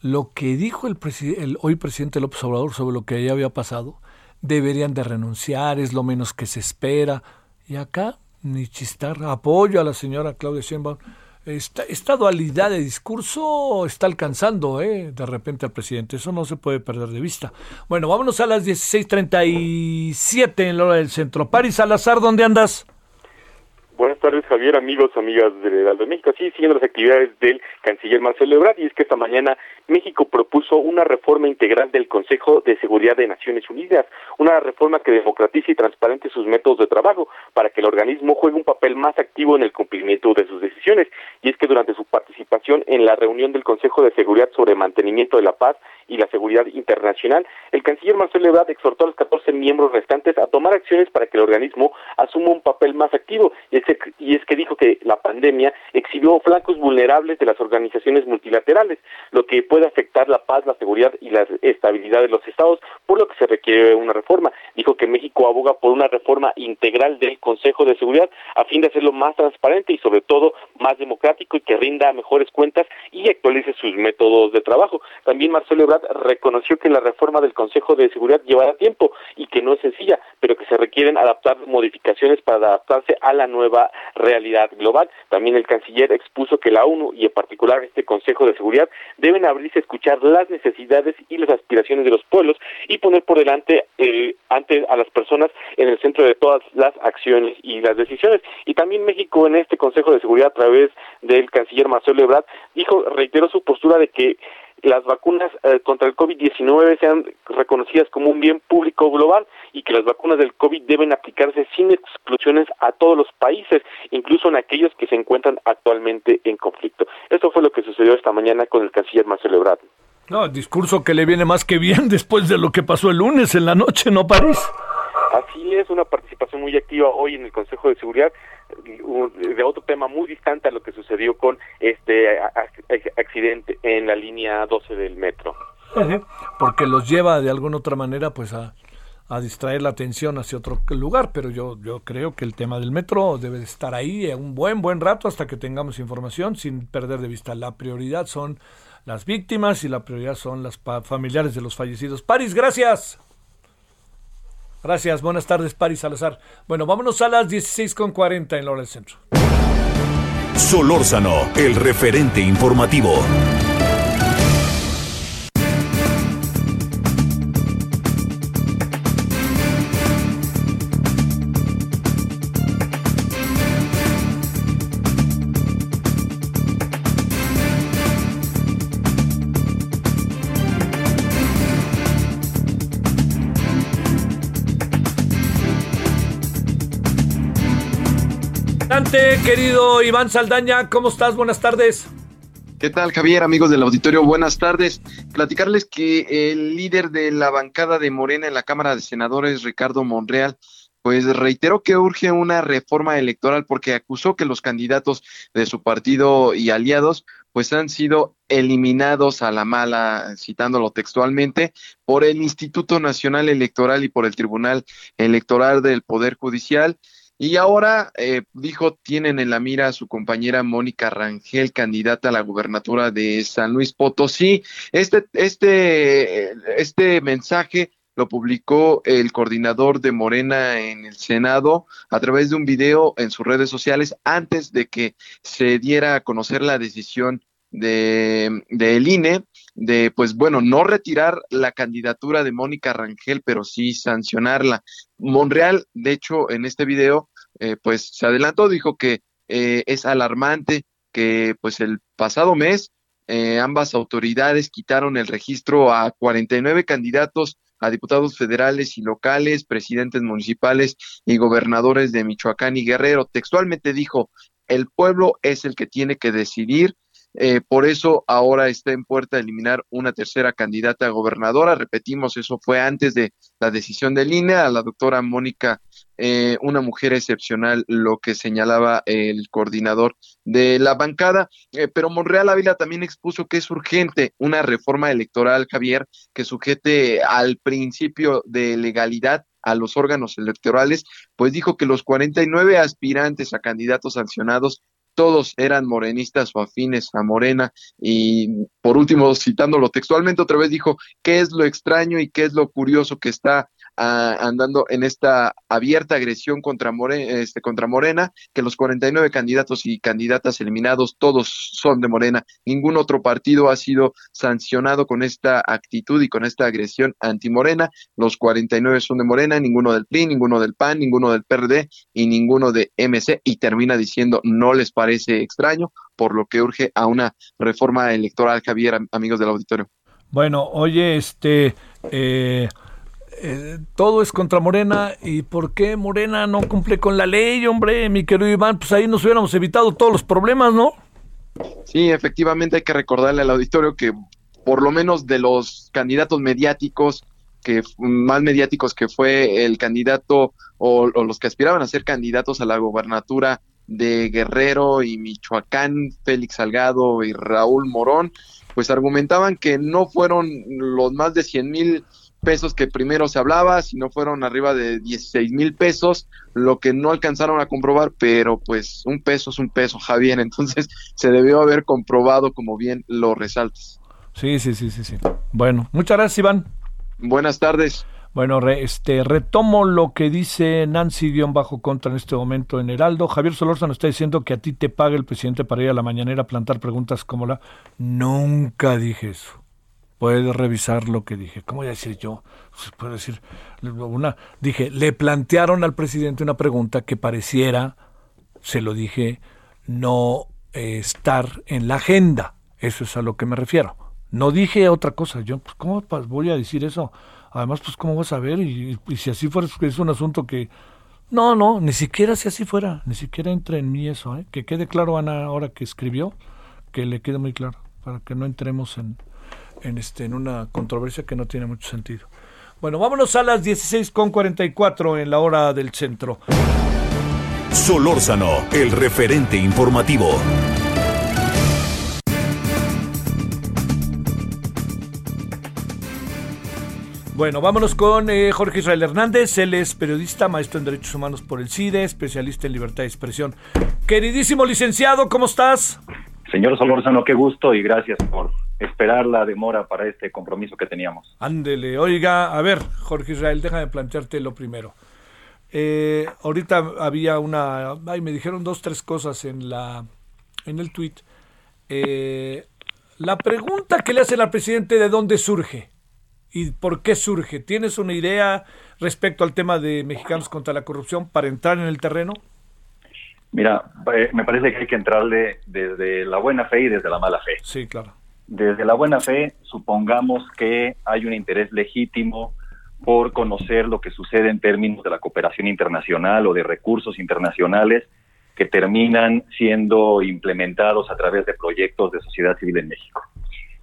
lo que dijo el, el hoy presidente López Obrador sobre lo que allá había pasado, deberían de renunciar, es lo menos que se espera. Y acá ni chistar, apoyo a la señora Claudia Sheinbaum. Esta, esta, dualidad de discurso está alcanzando ¿eh? de repente al presidente. Eso no se puede perder de vista. Bueno, vámonos a las 16.37 en la hora del centro. Paris Salazar, ¿dónde andas? Buenas tardes, Javier, amigos, amigas de Heraldo de México. Sí, siguiendo las actividades del canciller Marcelo Ebrard, y es que esta mañana México propuso una reforma integral del Consejo de Seguridad de Naciones Unidas, una reforma que democratice y transparente sus métodos de trabajo para que el organismo juegue un papel más activo en el cumplimiento de sus decisiones. Y es que durante su participación en la reunión del Consejo de Seguridad sobre mantenimiento de la paz y la seguridad internacional, el canciller Marcelo Ebrard exhortó a los 14 miembros restantes a tomar acciones para que el organismo asuma un papel más activo. Y es que, y es que dijo que la pandemia exhibió flancos vulnerables de las organizaciones multilaterales, lo que puede afectar la paz, la seguridad y la estabilidad de los estados, por lo que se requiere una reforma. Dijo que México aboga por una reforma integral del Consejo de Seguridad a fin de hacerlo más transparente y sobre todo más democrático y que rinda mejores cuentas y actualice sus métodos de trabajo. También Marcelo Ebrard Reconoció que la reforma del Consejo de Seguridad llevará tiempo y que no es sencilla, pero que se requieren adaptar modificaciones para adaptarse a la nueva realidad global. También el canciller expuso que la ONU y en particular este Consejo de Seguridad deben abrirse a escuchar las necesidades y las aspiraciones de los pueblos y poner por delante eh, ante a las personas en el centro de todas las acciones y las decisiones. Y también México en este Consejo de Seguridad a través del canciller Marcelo Ebrard dijo, reiteró su postura de que las vacunas eh, contra el COVID-19 sean reconocidas como un bien público global y que las vacunas del COVID deben aplicarse sin exclusiones a todos los países, incluso en aquellos que se encuentran actualmente en conflicto. Esto fue lo que sucedió esta mañana con el canciller Marcelo Ebrard. No, discurso que le viene más que bien después de lo que pasó el lunes en la noche, ¿no, París? Así es, una participación muy activa hoy en el Consejo de Seguridad de otro tema muy distante a lo que sucedió con este accidente en la línea 12 del metro. Porque los lleva de alguna otra manera pues a, a distraer la atención hacia otro lugar, pero yo, yo creo que el tema del metro debe estar ahí un buen, buen rato hasta que tengamos información sin perder de vista. La prioridad son las víctimas y la prioridad son las familiares de los fallecidos. París, gracias. Gracias, buenas tardes, Paris Salazar. Bueno, vámonos a las 16.40 en la hora del centro. Solórzano, el referente informativo. Querido Iván Saldaña, ¿cómo estás? Buenas tardes. ¿Qué tal, Javier? Amigos del auditorio, buenas tardes. Platicarles que el líder de la bancada de Morena en la Cámara de Senadores, Ricardo Monreal, pues reiteró que urge una reforma electoral porque acusó que los candidatos de su partido y aliados pues han sido eliminados a la mala, citándolo textualmente, por el Instituto Nacional Electoral y por el Tribunal Electoral del Poder Judicial. Y ahora, eh, dijo, tienen en la mira a su compañera Mónica Rangel, candidata a la gubernatura de San Luis Potosí. Este, este, este mensaje lo publicó el coordinador de Morena en el Senado a través de un video en sus redes sociales antes de que se diera a conocer la decisión de, del INE de, pues bueno, no retirar la candidatura de Mónica Rangel, pero sí sancionarla. Monreal, de hecho, en este video, eh, pues se adelantó, dijo que eh, es alarmante que pues el pasado mes eh, ambas autoridades quitaron el registro a 49 candidatos a diputados federales y locales, presidentes municipales y gobernadores de Michoacán y Guerrero. Textualmente dijo, el pueblo es el que tiene que decidir eh, por eso ahora está en puerta eliminar una tercera candidata a gobernadora. Repetimos, eso fue antes de la decisión de línea. A la doctora Mónica, eh, una mujer excepcional, lo que señalaba el coordinador de la bancada. Eh, pero Monreal Ávila también expuso que es urgente una reforma electoral, Javier, que sujete al principio de legalidad a los órganos electorales, pues dijo que los 49 aspirantes a candidatos sancionados todos eran morenistas o afines a Morena. Y por último, citándolo textualmente, otra vez dijo, ¿qué es lo extraño y qué es lo curioso que está andando en esta abierta agresión contra Morena, este, contra Morena, que los 49 candidatos y candidatas eliminados todos son de Morena. Ningún otro partido ha sido sancionado con esta actitud y con esta agresión anti-Morena. Los 49 son de Morena, ninguno del PRI, ninguno del PAN, ninguno del PRD y ninguno de MC. Y termina diciendo, no les parece extraño, por lo que urge a una reforma electoral, Javier, amigos del auditorio. Bueno, oye, este... Eh eh, todo es contra Morena y por qué Morena no cumple con la ley, hombre, mi querido Iván, pues ahí nos hubiéramos evitado todos los problemas, ¿no? Sí, efectivamente hay que recordarle al auditorio que por lo menos de los candidatos mediáticos, que más mediáticos que fue el candidato o, o los que aspiraban a ser candidatos a la gobernatura de Guerrero y Michoacán, Félix Salgado y Raúl Morón, pues argumentaban que no fueron los más de 100 mil pesos que primero se hablaba, si no fueron arriba de 16 mil pesos, lo que no alcanzaron a comprobar, pero pues un peso es un peso, Javier, entonces se debió haber comprobado como bien lo resaltas. Sí, sí, sí, sí, sí. Bueno, muchas gracias, Iván. Buenas tardes. Bueno, este retomo lo que dice Nancy-Contra en este momento en Heraldo. Javier Solórzano está diciendo que a ti te paga el presidente para ir a la mañanera a plantar preguntas como la... Nunca dije eso. Puedes revisar lo que dije. ¿Cómo voy a decir yo? Pues puedo decir una... Dije, le plantearon al presidente una pregunta que pareciera, se lo dije, no eh, estar en la agenda. Eso es a lo que me refiero. No dije otra cosa. Yo, pues, ¿cómo voy a decir eso? Además, pues, ¿cómo vas a ver? Y, si así fuera, es un asunto que... No, no, ni siquiera si así fuera, ni siquiera entra en mí eso, ¿eh? Que quede claro, Ana, ahora que escribió, que le quede muy claro, para que no entremos en, en, este, en una controversia que no tiene mucho sentido. Bueno, vámonos a las 16.44 en la hora del centro. Solórzano, el referente informativo. Bueno, vámonos con eh, Jorge Israel Hernández. Él es periodista, maestro en Derechos Humanos por el CIDE, especialista en libertad de expresión. Queridísimo licenciado, ¿cómo estás? Señor Solórzano, qué gusto y gracias por esperar la demora para este compromiso que teníamos. Ándele, oiga, a ver, Jorge Israel, déjame plantearte lo primero. Eh, ahorita había una, ay, me dijeron dos, tres cosas en la, en el tweet. Eh, la pregunta que le hacen al presidente de dónde surge y por qué surge. ¿Tienes una idea respecto al tema de mexicanos contra la corrupción para entrar en el terreno? Mira, eh, me parece que hay que entrarle desde la buena fe y desde la mala fe. Sí, claro. Desde la buena fe, supongamos que hay un interés legítimo por conocer lo que sucede en términos de la cooperación internacional o de recursos internacionales que terminan siendo implementados a través de proyectos de sociedad civil en México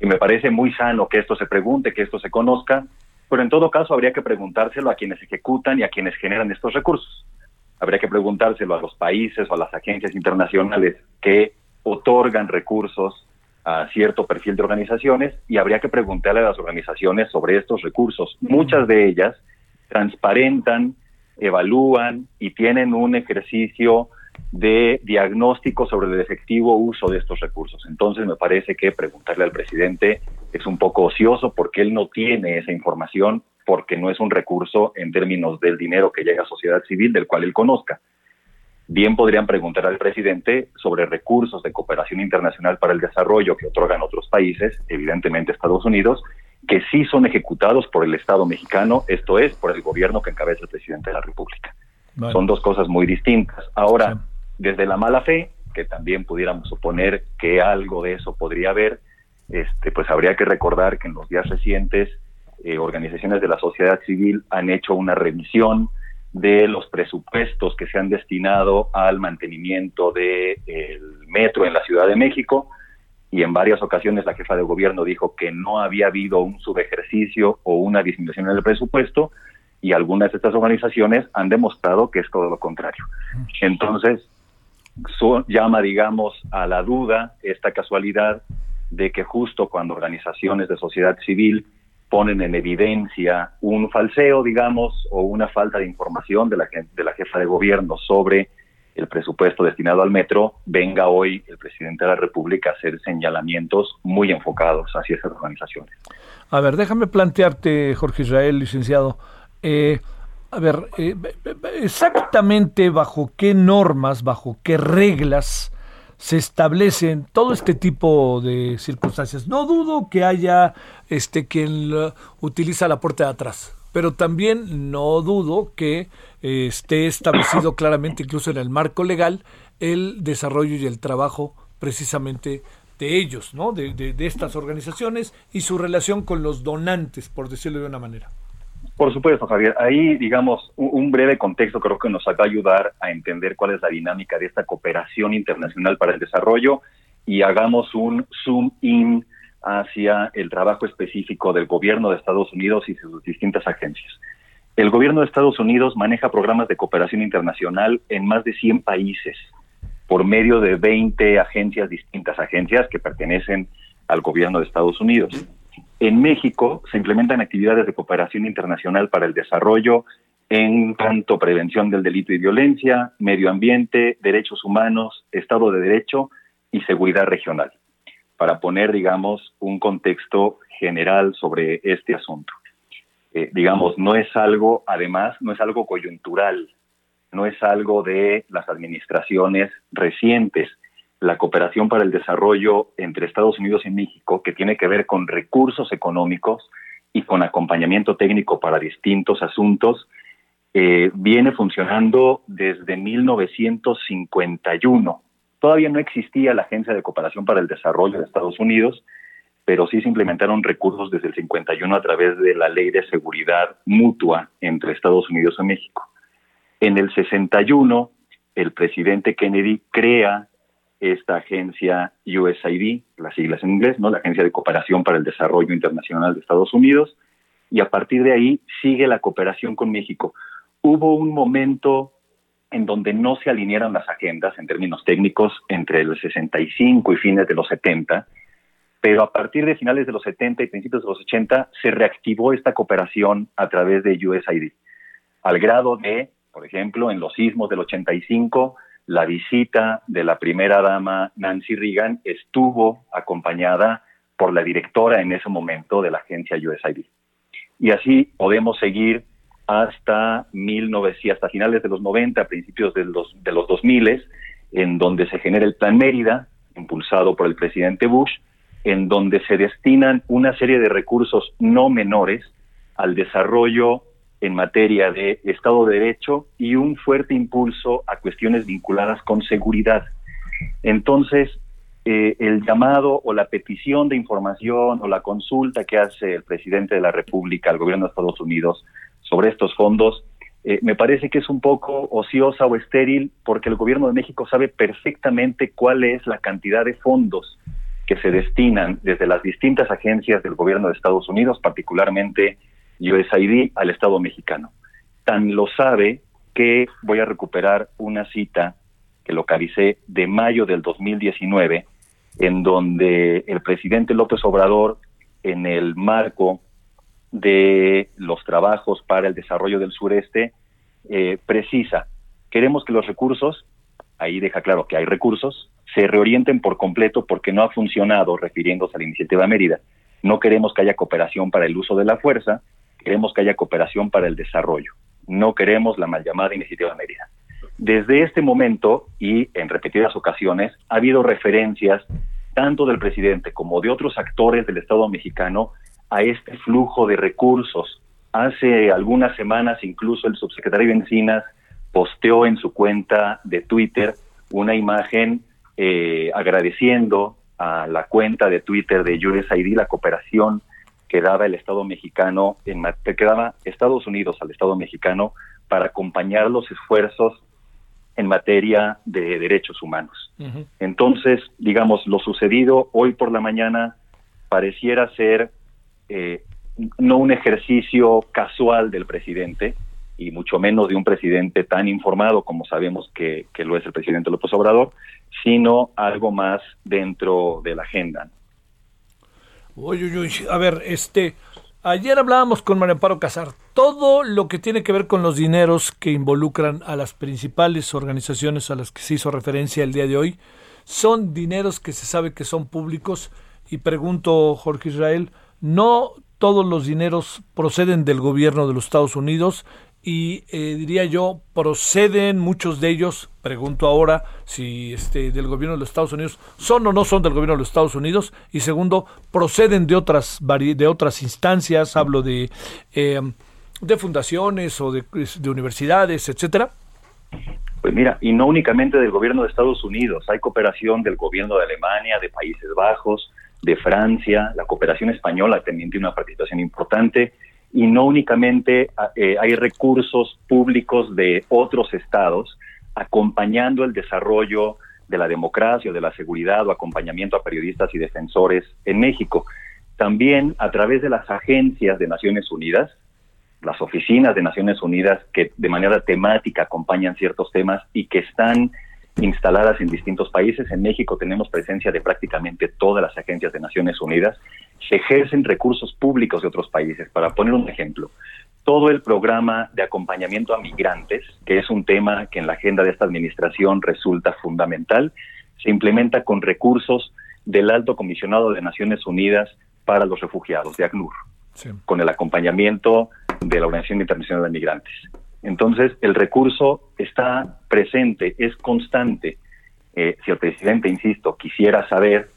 y me parece muy sano que esto se pregunte, que esto se conozca, pero en todo caso habría que preguntárselo a quienes ejecutan y a quienes generan estos recursos. Habría que preguntárselo a los países o a las agencias internacionales que otorgan recursos a cierto perfil de organizaciones y habría que preguntarle a las organizaciones sobre estos recursos. Muchas de ellas transparentan, evalúan y tienen un ejercicio de diagnóstico sobre el efectivo uso de estos recursos. Entonces me parece que preguntarle al presidente es un poco ocioso porque él no tiene esa información porque no es un recurso en términos del dinero que llega a sociedad civil del cual él conozca. Bien podrían preguntar al presidente sobre recursos de cooperación internacional para el desarrollo que otorgan otros países, evidentemente Estados Unidos, que sí son ejecutados por el Estado mexicano, esto es, por el gobierno que encabeza el presidente de la República. Son dos cosas muy distintas. Ahora, desde la mala fe, que también pudiéramos suponer que algo de eso podría haber, este, pues habría que recordar que en los días recientes eh, organizaciones de la sociedad civil han hecho una revisión de los presupuestos que se han destinado al mantenimiento del metro en la Ciudad de México y en varias ocasiones la jefa de gobierno dijo que no había habido un subejercicio o una disminución en el presupuesto y algunas de estas organizaciones han demostrado que es todo lo contrario. Entonces, llama, digamos, a la duda esta casualidad de que justo cuando organizaciones de sociedad civil ponen en evidencia un falseo, digamos, o una falta de información de la, de la jefa de gobierno sobre el presupuesto destinado al metro, venga hoy el presidente de la República a hacer señalamientos muy enfocados hacia esas organizaciones. A ver, déjame plantearte, Jorge Israel, licenciado, eh, a ver, eh, exactamente bajo qué normas, bajo qué reglas se establecen todo este tipo de circunstancias. No dudo que haya este quien utiliza la puerta de atrás, pero también no dudo que eh, esté establecido claramente, incluso en el marco legal, el desarrollo y el trabajo precisamente de ellos, ¿no? de estas organizaciones y su relación con los donantes, por decirlo de una manera. Por supuesto, Javier. Ahí, digamos, un breve contexto creo que nos va a ayudar a entender cuál es la dinámica de esta cooperación internacional para el desarrollo y hagamos un zoom in hacia el trabajo específico del gobierno de Estados Unidos y sus distintas agencias. El gobierno de Estados Unidos maneja programas de cooperación internacional en más de 100 países por medio de 20 agencias, distintas agencias que pertenecen al gobierno de Estados Unidos. En México se implementan actividades de cooperación internacional para el desarrollo en tanto prevención del delito y violencia, medio ambiente, derechos humanos, Estado de Derecho y seguridad regional. para poner, digamos, un contexto general sobre este asunto. Eh, digamos, no es algo, además, no es algo coyuntural, no es algo de las administraciones recientes. La cooperación para el desarrollo entre Estados Unidos y México, que tiene que ver con recursos económicos y con acompañamiento técnico para distintos asuntos, eh, viene funcionando desde 1951. Todavía no existía la Agencia de Cooperación para el Desarrollo de Estados Unidos, pero sí se implementaron recursos desde el 51 a través de la Ley de Seguridad Mutua entre Estados Unidos y México. En el 61, el presidente Kennedy crea esta agencia USAID, las siglas en inglés, ¿no? La Agencia de Cooperación para el Desarrollo Internacional de Estados Unidos, y a partir de ahí sigue la cooperación con México. Hubo un momento en donde no se alinearon las agendas en términos técnicos entre el 65 y fines de los 70, pero a partir de finales de los 70 y principios de los 80 se reactivó esta cooperación a través de USAID, al grado de, por ejemplo, en los sismos del 85, la visita de la primera dama Nancy Reagan estuvo acompañada por la directora en ese momento de la agencia USAID. Y así podemos seguir hasta 1900, hasta finales de los 90, principios de los, de los 2000, en donde se genera el Plan Mérida, impulsado por el presidente Bush, en donde se destinan una serie de recursos no menores al desarrollo en materia de Estado de Derecho y un fuerte impulso a cuestiones vinculadas con seguridad. Entonces, eh, el llamado o la petición de información o la consulta que hace el presidente de la República al gobierno de Estados Unidos sobre estos fondos, eh, me parece que es un poco ociosa o estéril porque el gobierno de México sabe perfectamente cuál es la cantidad de fondos que se destinan desde las distintas agencias del gobierno de Estados Unidos, particularmente USAID, al Estado mexicano. Tan lo sabe que voy a recuperar una cita que localicé de mayo del 2019, en donde el presidente López Obrador, en el marco de los trabajos para el desarrollo del sureste, eh, precisa, queremos que los recursos, ahí deja claro que hay recursos, se reorienten por completo porque no ha funcionado, refiriéndose a la iniciativa Mérida. No queremos que haya cooperación para el uso de la fuerza, queremos que haya cooperación para el desarrollo. No queremos la mal llamada iniciativa Mérida. Desde este momento y en repetidas ocasiones ha habido referencias tanto del presidente como de otros actores del Estado mexicano a este flujo de recursos. Hace algunas semanas incluso el subsecretario Encinas posteó en su cuenta de Twitter una imagen eh, agradeciendo a la cuenta de Twitter de USAID la cooperación que daba el Estado mexicano, en, que daba Estados Unidos al Estado mexicano para acompañar los esfuerzos en materia de derechos humanos. Entonces, digamos, lo sucedido hoy por la mañana pareciera ser eh, no un ejercicio casual del presidente, y mucho menos de un presidente tan informado como sabemos que, lo es el presidente López Obrador, sino algo más dentro de la agenda. A ver, este, ayer hablábamos con María Amparo Casar. Todo lo que tiene que ver con los dineros que involucran a las principales organizaciones a las que se hizo referencia el día de hoy, son dineros que se sabe que son públicos. Y pregunto, Jorge Israel, no todos los dineros proceden del gobierno de los Estados Unidos y eh, diría yo proceden muchos de ellos pregunto ahora si este del gobierno de los Estados Unidos son o no son del gobierno de los Estados Unidos y segundo proceden de otras de otras instancias hablo de eh, de fundaciones o de, de universidades etcétera. Pues mira, y no únicamente del gobierno de Estados Unidos, hay cooperación del gobierno de Alemania, de Países Bajos, de Francia, la cooperación española también tiene una participación importante, y no únicamente eh, hay recursos públicos de otros estados acompañando el desarrollo de la democracia de la seguridad o acompañamiento a periodistas y defensores en México. También a través de las agencias de Naciones Unidas, las oficinas de Naciones Unidas que de manera temática acompañan ciertos temas y que están instaladas en distintos países. En México tenemos presencia de prácticamente todas las agencias de Naciones Unidas. Se ejercen recursos públicos de otros países. Para poner un ejemplo, todo el programa de acompañamiento a migrantes, que es un tema que en la agenda de esta administración resulta fundamental, se implementa con recursos del Alto Comisionado de Naciones Unidas para los Refugiados, de ACNUR, con el acompañamiento de la Organización Internacional de Migrantes. Entonces, el recurso está presente, es constante. Eh, si el presidente, insisto, quisiera saber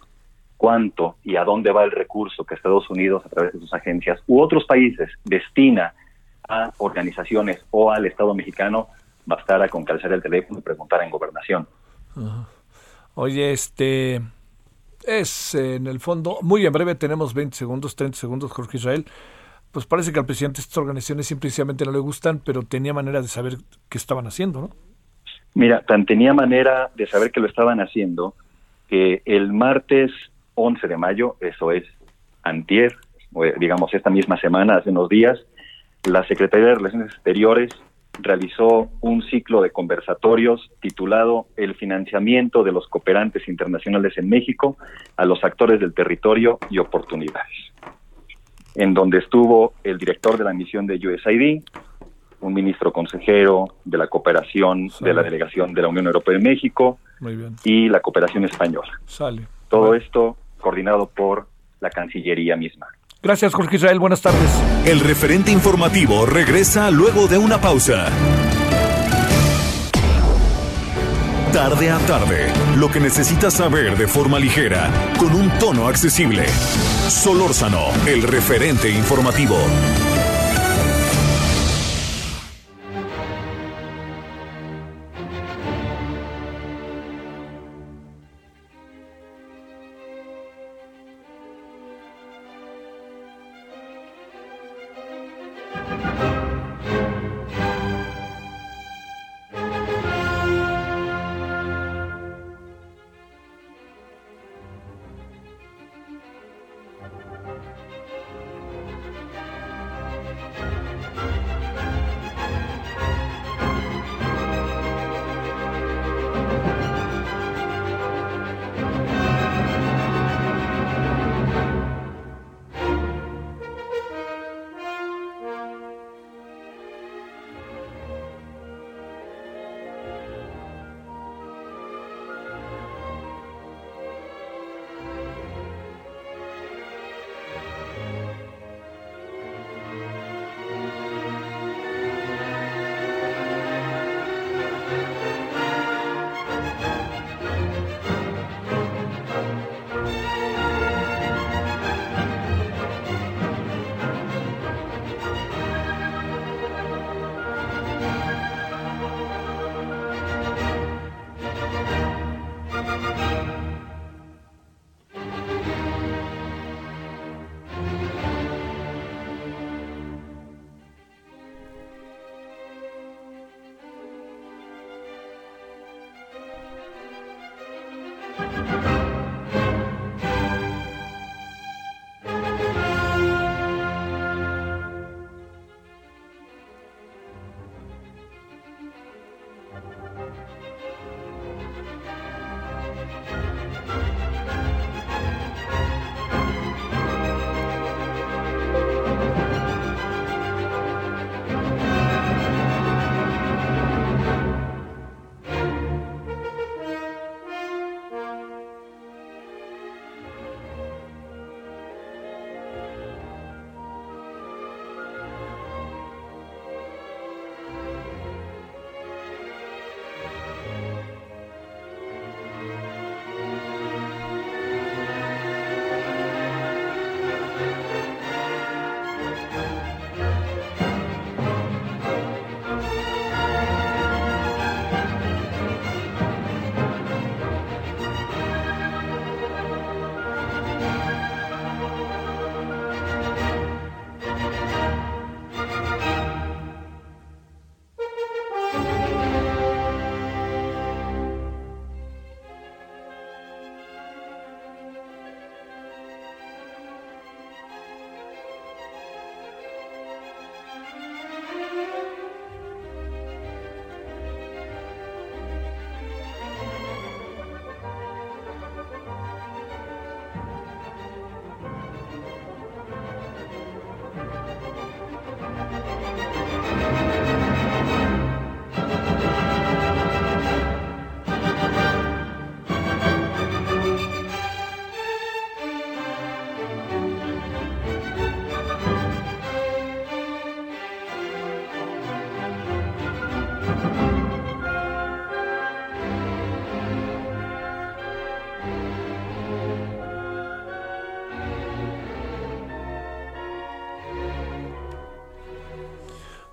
cuánto y a dónde va el recurso que Estados Unidos, a través de sus agencias, u otros países destina a organizaciones o al Estado mexicano, bastara con calzar el teléfono y preguntar en gobernación. Oye, este es en el fondo, muy en breve tenemos 20 segundos, 30 segundos, Jorge Israel. Pues parece que al presidente estas organizaciones simplemente no le gustan, pero tenía manera de saber qué estaban haciendo, ¿no? Mira, tan tenía manera de saber que lo estaban haciendo que el martes 11 de mayo, eso es antier, digamos esta misma semana, hace unos días, la Secretaría de Relaciones Exteriores realizó un ciclo de conversatorios titulado El financiamiento de los cooperantes internacionales en México a los actores del territorio y oportunidades, en donde estuvo el director de la misión de USAID, un ministro consejero de la cooperación de la delegación de la Unión Europea en México y la cooperación española. Todo esto coordinado por la Cancillería misma. Gracias, Jorge Israel. Buenas tardes. El referente informativo regresa luego de una pausa. Tarde a tarde, lo que necesitas saber de forma ligera, con un tono accesible. Solórzano, el referente informativo.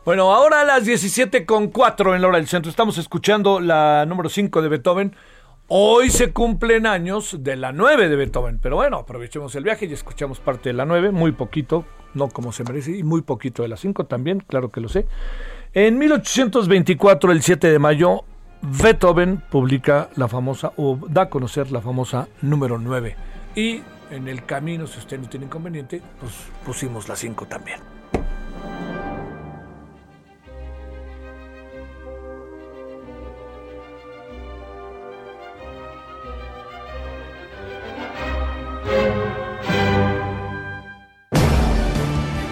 Bueno, ahora a las 17 con 4 en la hora del centro. Estamos escuchando la número 5 de Beethoven. Hoy se cumplen años de la 9 de Beethoven, pero bueno, aprovechemos el viaje y escuchamos parte de la 9, muy poquito, no como se merece, y muy poquito de la 5 también, claro que lo sé. En 1824, el 7 de mayo, Beethoven publica la famosa, o da a conocer la famosa número 9. Y en el camino, si usted no tiene inconveniente, pues pusimos la 5 también.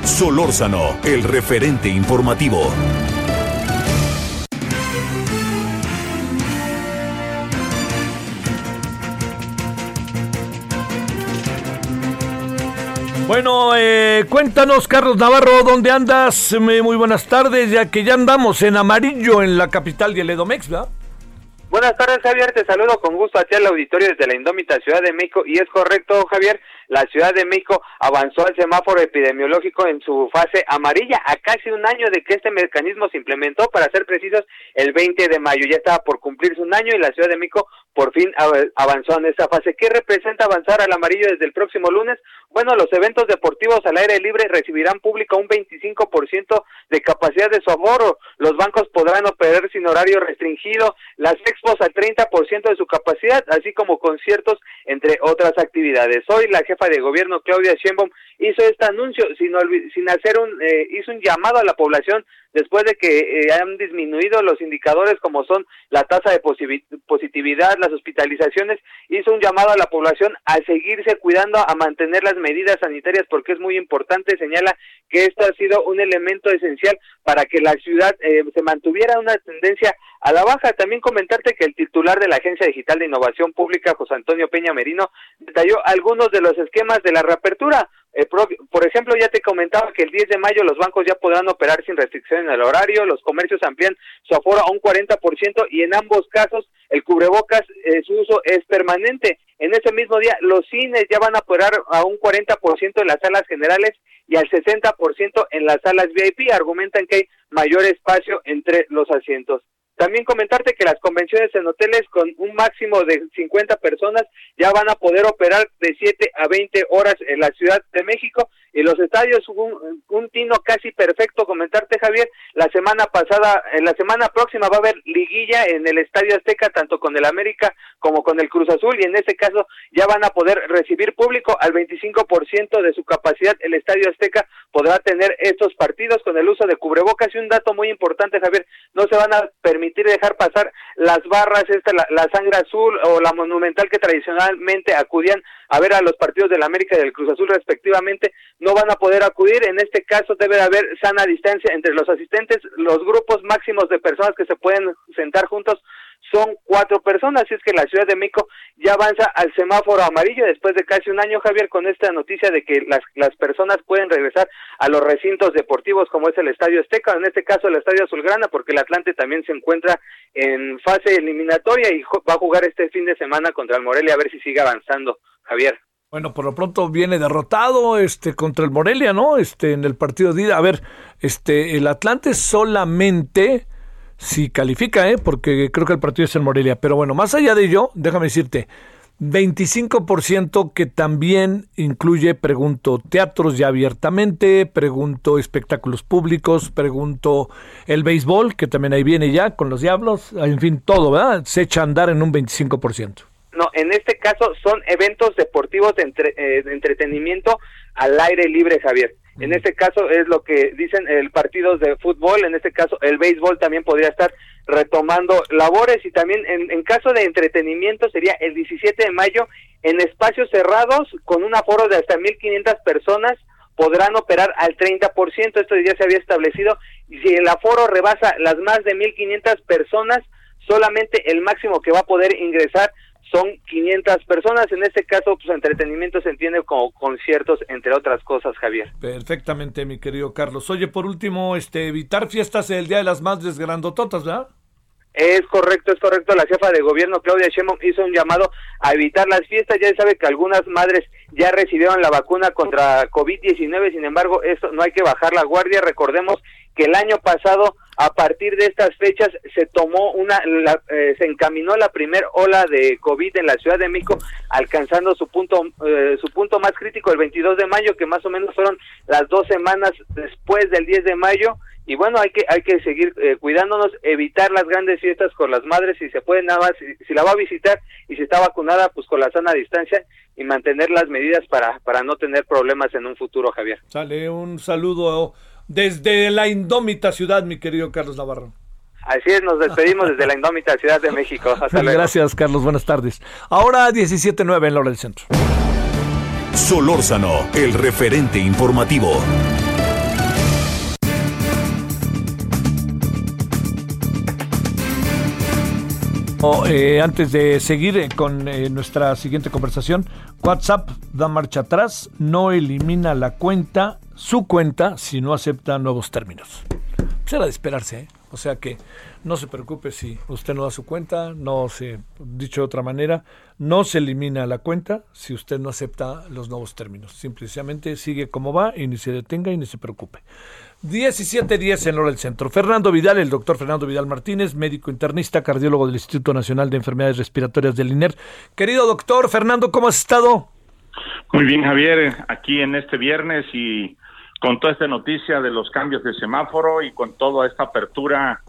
Solórzano, el referente informativo. Bueno, eh, cuéntanos, Carlos Navarro, ¿dónde andas? Muy buenas tardes, ya que ya andamos en amarillo en la capital de Ledomex, ¿verdad? Buenas tardes, Javier. Te saludo con gusto aquí al auditorio desde la indómita Ciudad de México. Y es correcto, Javier, la Ciudad de México avanzó al semáforo epidemiológico en su fase amarilla a casi un año de que este mecanismo se implementó, para ser precisos, el 20 de mayo. Ya estaba por cumplirse un año y la Ciudad de México por fin avanzó en esa fase. ¿Qué representa avanzar al amarillo desde el próximo lunes? Bueno, los eventos deportivos al aire libre recibirán público un 25% de capacidad de su aforo. Los bancos podrán operar sin horario restringido, las expos al 30% de su capacidad, así como conciertos, entre otras actividades. Hoy la jefa de gobierno, Claudia Sheinbaum, hizo este anuncio sin, sin hacer un, eh, hizo un llamado a la población después de que eh, han disminuido los indicadores como son la tasa de positividad, las hospitalizaciones, hizo un llamado a la población a seguirse cuidando, a mantener las medidas sanitarias porque es muy importante, señala que esto ha sido un elemento esencial para que la ciudad eh, se mantuviera una tendencia a la baja. También comentarte que el titular de la Agencia Digital de Innovación Pública, José Antonio Peña Merino, detalló algunos de los esquemas de la reapertura. Eh, por ejemplo, ya te comentaba que el 10 de mayo los bancos ya podrán operar sin restricción en el horario, los comercios amplían su aforo a un 40% y en ambos casos el cubrebocas, eh, su uso es permanente. En ese mismo día los cines ya van a operar a un 40% en las salas generales y al 60% en las salas VIP. Argumentan que hay mayor espacio entre los asientos. También comentarte que las convenciones en hoteles con un máximo de 50 personas ya van a poder operar de 7 a 20 horas en la Ciudad de México. Y los estadios un, un tino casi perfecto comentarte Javier la semana pasada en la semana próxima va a haber liguilla en el Estadio Azteca tanto con el América como con el Cruz Azul y en ese caso ya van a poder recibir público al 25% de su capacidad. El Estadio Azteca podrá tener estos partidos con el uso de cubrebocas. Y un dato muy importante Javier no se van a permitir dejar pasar las barras esta la, la sangre azul o la monumental que tradicionalmente acudían a ver a los partidos del América y del Cruz Azul respectivamente, no van a poder acudir. En este caso debe haber sana distancia entre los asistentes. Los grupos máximos de personas que se pueden sentar juntos son cuatro personas, así es que la Ciudad de México ya avanza al semáforo amarillo después de casi un año, Javier, con esta noticia de que las, las personas pueden regresar a los recintos deportivos como es el Estadio Azteca, en este caso el Estadio Azulgrana, porque el Atlante también se encuentra en fase eliminatoria y va a jugar este fin de semana contra el Morelia a ver si sigue avanzando. Javier. Bueno, por lo pronto viene derrotado este contra el Morelia, ¿no? Este en el partido de ida. A ver, este el Atlante solamente si califica, ¿eh? Porque creo que el partido es en Morelia, pero bueno, más allá de ello, déjame decirte, 25% que también incluye, pregunto, teatros ya abiertamente, pregunto espectáculos públicos, pregunto el béisbol, que también ahí viene ya con los diablos, en fin, todo, ¿verdad? Se echa a andar en un 25%. No, en este caso son eventos deportivos de, eh, de entretenimiento al aire libre, Javier. En este caso es lo que dicen el partidos de fútbol, en este caso el béisbol también podría estar retomando labores. Y también en, en caso de entretenimiento sería el 17 de mayo en espacios cerrados con un aforo de hasta 1.500 personas podrán operar al 30%, esto ya se había establecido, y si el aforo rebasa las más de 1.500 personas, solamente el máximo que va a poder ingresar son 500 personas. En este caso, pues entretenimiento se entiende como conciertos, entre otras cosas, Javier. Perfectamente, mi querido Carlos. Oye, por último, este, evitar fiestas el Día de las Madres grandototas, ¿verdad? Es correcto, es correcto. La jefa de gobierno, Claudia Sheinbaum, hizo un llamado a evitar las fiestas. Ya sabe que algunas madres ya recibieron la vacuna contra COVID-19, sin embargo, eso no hay que bajar la guardia. Recordemos que el año pasado a partir de estas fechas se tomó una, eh, se encaminó la primera ola de COVID en la Ciudad de México, alcanzando su punto, eh, su punto más crítico el 22 de mayo, que más o menos fueron las dos semanas después del 10 de mayo. Y bueno, hay que hay que seguir eh, cuidándonos, evitar las grandes fiestas con las madres, si se puede nada más, si, si, la va a visitar y si está vacunada, pues con la sana distancia y mantener las medidas para, para no tener problemas en un futuro, Javier. Sale un saludo desde la indómita ciudad, mi querido Carlos Navarro. Así es, nos despedimos desde la indómita Ciudad de México. Hasta luego. Gracias, Carlos. Buenas tardes. Ahora 17.9 en la hora del centro. Solórzano, el referente informativo. Eh, antes de seguir eh, con eh, nuestra siguiente conversación, WhatsApp da marcha atrás, no elimina la cuenta, su cuenta, si no acepta nuevos términos. Pues era de esperarse, ¿eh? O sea que no se preocupe si usted no da su cuenta, no se, dicho de otra manera, no se elimina la cuenta si usted no acepta los nuevos términos. Simplemente sigue como va y ni se detenga y ni se preocupe. 17.10 en Hora del Centro. Fernando Vidal, el doctor Fernando Vidal Martínez, médico internista, cardiólogo del Instituto Nacional de Enfermedades Respiratorias del INER. Querido doctor Fernando, ¿cómo has estado? Muy bien, Javier, aquí en este viernes y con toda esta noticia de los cambios de semáforo y con toda esta apertura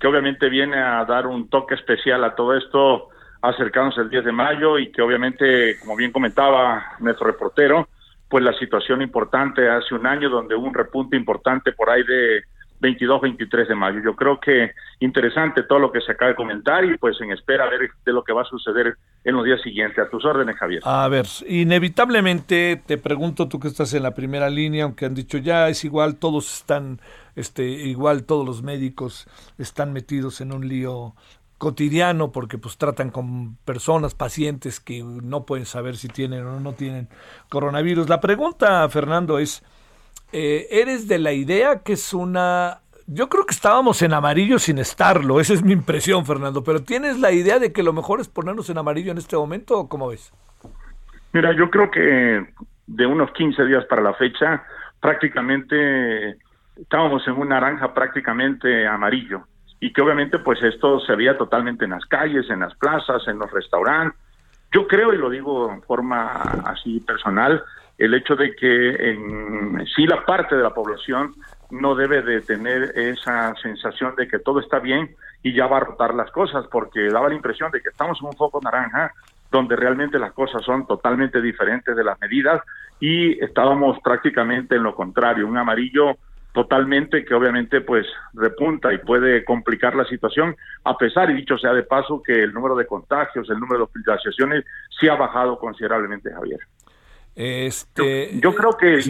que obviamente viene a dar un toque especial a todo esto, acercándose el 10 de mayo y que obviamente, como bien comentaba nuestro reportero, pues la situación importante hace un año donde hubo un repunte importante por ahí de 22, 23 de mayo. Yo creo que interesante todo lo que se acaba de comentar y pues en espera a ver de lo que va a suceder en los días siguientes. A tus órdenes, Javier. A ver, inevitablemente te pregunto tú que estás en la primera línea, aunque han dicho ya es igual, todos están, este, igual todos los médicos están metidos en un lío cotidiano porque pues tratan con personas, pacientes que no pueden saber si tienen o no tienen coronavirus. La pregunta, Fernando, es, eh, ¿eres de la idea que es una... Yo creo que estábamos en amarillo sin estarlo, esa es mi impresión, Fernando, pero ¿tienes la idea de que lo mejor es ponernos en amarillo en este momento o cómo ves? Mira, yo creo que de unos 15 días para la fecha, prácticamente estábamos en un naranja prácticamente amarillo y que obviamente pues esto se veía totalmente en las calles, en las plazas, en los restaurantes. Yo creo, y lo digo en forma así personal, el hecho de que en sí la parte de la población no debe de tener esa sensación de que todo está bien y ya va a rotar las cosas, porque daba la impresión de que estamos en un foco naranja donde realmente las cosas son totalmente diferentes de las medidas y estábamos prácticamente en lo contrario, un amarillo totalmente que obviamente pues repunta y puede complicar la situación, a pesar, y dicho sea de paso, que el número de contagios, el número de hospitalizaciones sí ha bajado considerablemente, Javier. Este, yo, creo que,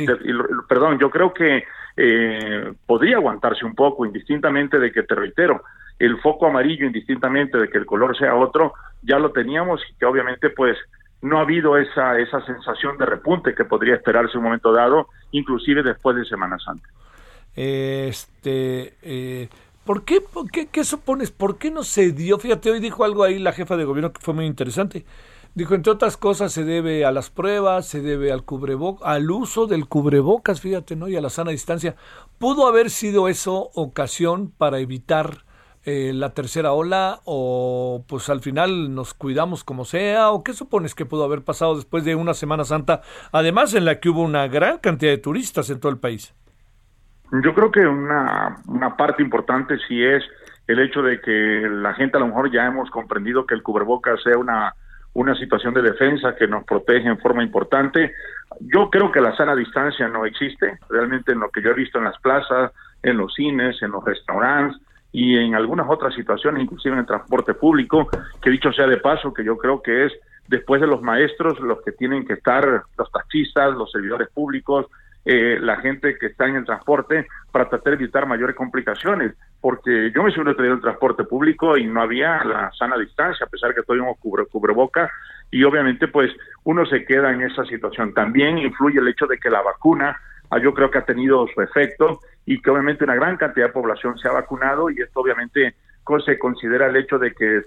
perdón, yo creo que eh, podría aguantarse un poco, indistintamente de que, te reitero, el foco amarillo, indistintamente de que el color sea otro, ya lo teníamos y que obviamente pues no ha habido esa, esa sensación de repunte que podría esperarse en un momento dado, inclusive después de Semana Santa. Este, eh, ¿por, qué, qué supones? ¿Por qué no se dio? Fíjate, hoy dijo algo ahí la jefa de gobierno que fue muy interesante. Dijo, entre otras cosas, se debe a las pruebas, se debe al cubrebocas, al uso del cubrebocas, fíjate, ¿no? Y a la sana distancia. ¿Pudo haber sido eso ocasión para evitar eh, la tercera ola o pues al final nos cuidamos como sea? ¿O qué supones que pudo haber pasado después de una Semana Santa, además en la que hubo una gran cantidad de turistas en todo el país? Yo creo que una, una parte importante sí es el hecho de que la gente a lo mejor ya hemos comprendido que el cubrebocas sea una, una situación de defensa que nos protege en forma importante. Yo creo que la sana distancia no existe, realmente en lo que yo he visto en las plazas, en los cines, en los restaurantes y en algunas otras situaciones, inclusive en el transporte público, que dicho sea de paso, que yo creo que es después de los maestros los que tienen que estar, los taxistas, los servidores públicos, eh, la gente que está en el transporte para tratar de evitar mayores complicaciones, porque yo me suelo tener el transporte público y no había la sana distancia, a pesar que tuvimos cubre, cubreboca, y obviamente pues uno se queda en esa situación. También influye el hecho de que la vacuna, ah, yo creo que ha tenido su efecto y que obviamente una gran cantidad de población se ha vacunado y esto obviamente se considera el hecho de que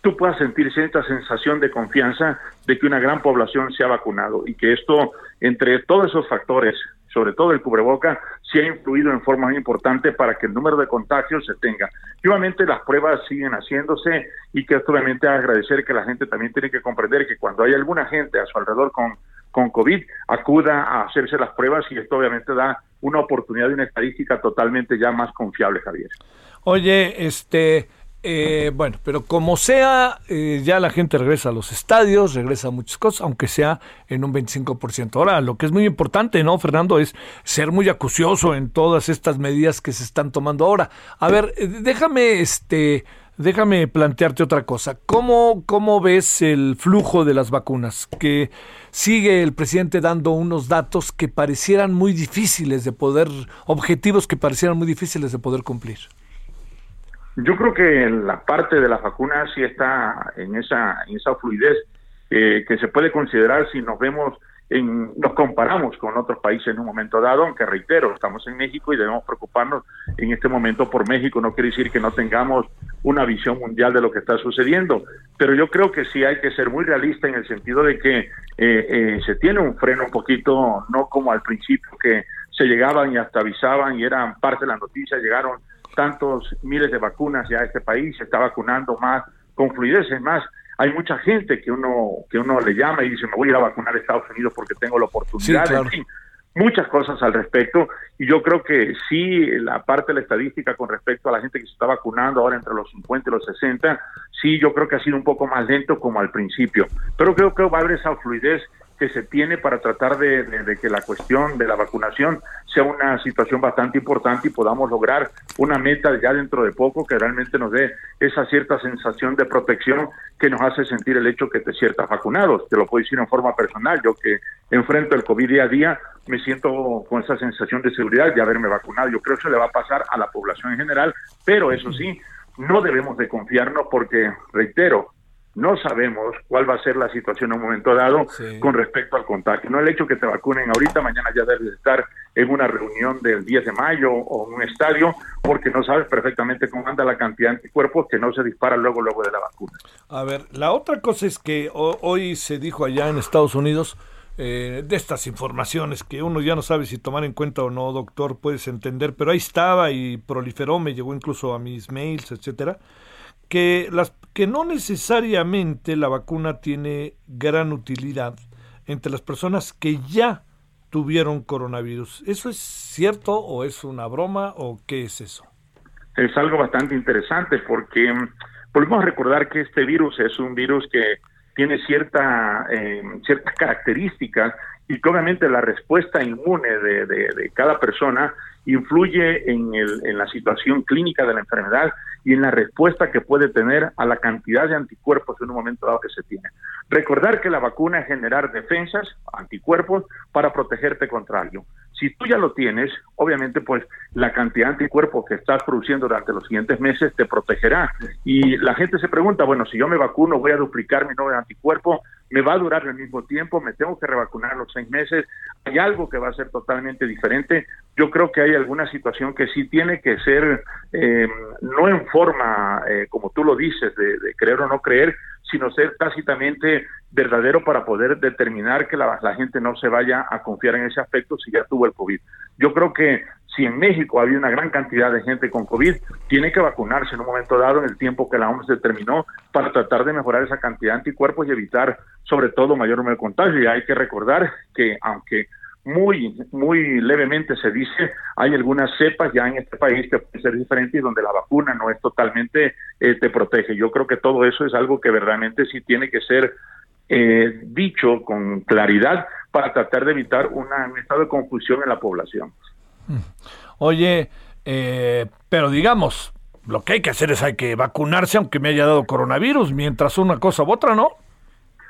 tú puedas sentir cierta sensación de confianza de que una gran población se ha vacunado y que esto, entre todos esos factores, sobre todo el cubreboca, sí ha influido en forma importante para que el número de contagios se tenga. Y obviamente las pruebas siguen haciéndose y que esto obviamente agradecer que la gente también tiene que comprender que cuando hay alguna gente a su alrededor con, con COVID, acuda a hacerse las pruebas y esto obviamente da una oportunidad de una estadística totalmente ya más confiable, Javier. Oye, este, eh, bueno, pero como sea, eh, ya la gente regresa a los estadios, regresa a muchas cosas, aunque sea en un 25%. Ahora, lo que es muy importante, ¿no, Fernando? Es ser muy acucioso en todas estas medidas que se están tomando ahora. A ver, eh, déjame, este, déjame plantearte otra cosa. ¿Cómo, cómo ves el flujo de las vacunas? Que sigue el presidente dando unos datos que parecieran muy difíciles de poder, objetivos que parecieran muy difíciles de poder cumplir. Yo creo que la parte de la vacuna sí está en esa, en esa fluidez eh, que se puede considerar si nos vemos, en, nos comparamos con otros países en un momento dado, aunque reitero, estamos en México y debemos preocuparnos en este momento por México. No quiere decir que no tengamos una visión mundial de lo que está sucediendo, pero yo creo que sí hay que ser muy realista en el sentido de que eh, eh, se tiene un freno un poquito, no como al principio que se llegaban y hasta avisaban y eran parte de la noticia, llegaron tantos miles de vacunas ya a este país, se está vacunando más con fluidez, es más, hay mucha gente que uno que uno le llama y dice me voy a ir a vacunar a Estados Unidos porque tengo la oportunidad, en fin, muchas cosas al respecto. Y yo creo que sí la parte de la estadística con respecto a la gente que se está vacunando ahora entre los 50 y los 60, sí yo creo que ha sido un poco más lento como al principio, pero creo que va a haber esa fluidez que se tiene para tratar de, que la cuestión de la vacunación sea una situación bastante importante y podamos lograr una meta ya dentro de poco que realmente nos dé esa cierta sensación de protección que nos hace sentir el hecho que te ciertas vacunados. Te lo puedo decir en forma personal, yo que enfrento el COVID día a día, me siento con esa sensación de seguridad de haberme vacunado. Yo creo que eso le va a pasar a la población en general, pero eso sí, no debemos de confiarnos porque, reitero, no sabemos cuál va a ser la situación en un momento dado con respecto al contagio. No el hecho que te vacunen ahorita, mañana ya debes estar en una reunión del 10 de mayo o en un estadio, porque no sabes perfectamente cómo anda la cantidad de anticuerpos que no se dispara luego luego de la vacuna. A ver, la otra cosa es que hoy se dijo allá en Estados Unidos eh, de estas informaciones que uno ya no sabe si tomar en cuenta o no, doctor, puedes entender, pero ahí estaba y proliferó, me llegó incluso a mis mails, etcétera que, las, que no necesariamente la vacuna tiene gran utilidad entre las personas que ya tuvieron coronavirus. ¿Eso es cierto o es una broma o qué es eso? Es algo bastante interesante porque mm, volvemos a recordar que este virus es un virus que tiene cierta, eh, ciertas características y que obviamente la respuesta inmune de, de, cada persona influye en, el, en la situación clínica de la enfermedad y en la respuesta que puede tener a la cantidad de anticuerpos en un momento dado que se tiene. Recordar que la vacuna es generar defensas, anticuerpos, para protegerte contra algo. Si tú ya lo tienes, obviamente pues la cantidad de anticuerpos que estás produciendo durante los siguientes meses te protegerá. Y la gente se pregunta, bueno, si yo me vacuno, voy a duplicar mi nuevo anticuerpo, me va a durar el mismo tiempo, me tengo que revacunar los seis meses, hay algo que va a ser totalmente diferente. Yo creo que hay alguna situación que sí tiene que ser, eh, no en forma, eh, como tú lo dices, de, creer o no creer, sino ser tácitamente verdadero para poder determinar que la, gente no se vaya a confiar en ese aspecto si ya tuvo el COVID. Yo creo que si en México había una gran cantidad de gente con COVID, tiene que vacunarse en un momento dado en el tiempo que la OMS determinó para tratar de mejorar esa cantidad de anticuerpos y evitar sobre todo mayor número de contagios. Y hay que recordar que aunque muy, muy levemente se dice, hay algunas cepas ya en este país que pueden ser diferentes y donde la vacuna no es totalmente, eh, te protege. Yo creo que todo eso es algo que verdaderamente sí tiene que ser eh, dicho con claridad para tratar de evitar un estado de confusión en la población. Mm. Oye, eh, pero digamos, lo que hay que hacer es hay que vacunarse aunque me haya dado coronavirus, mientras una cosa u otra, ¿no?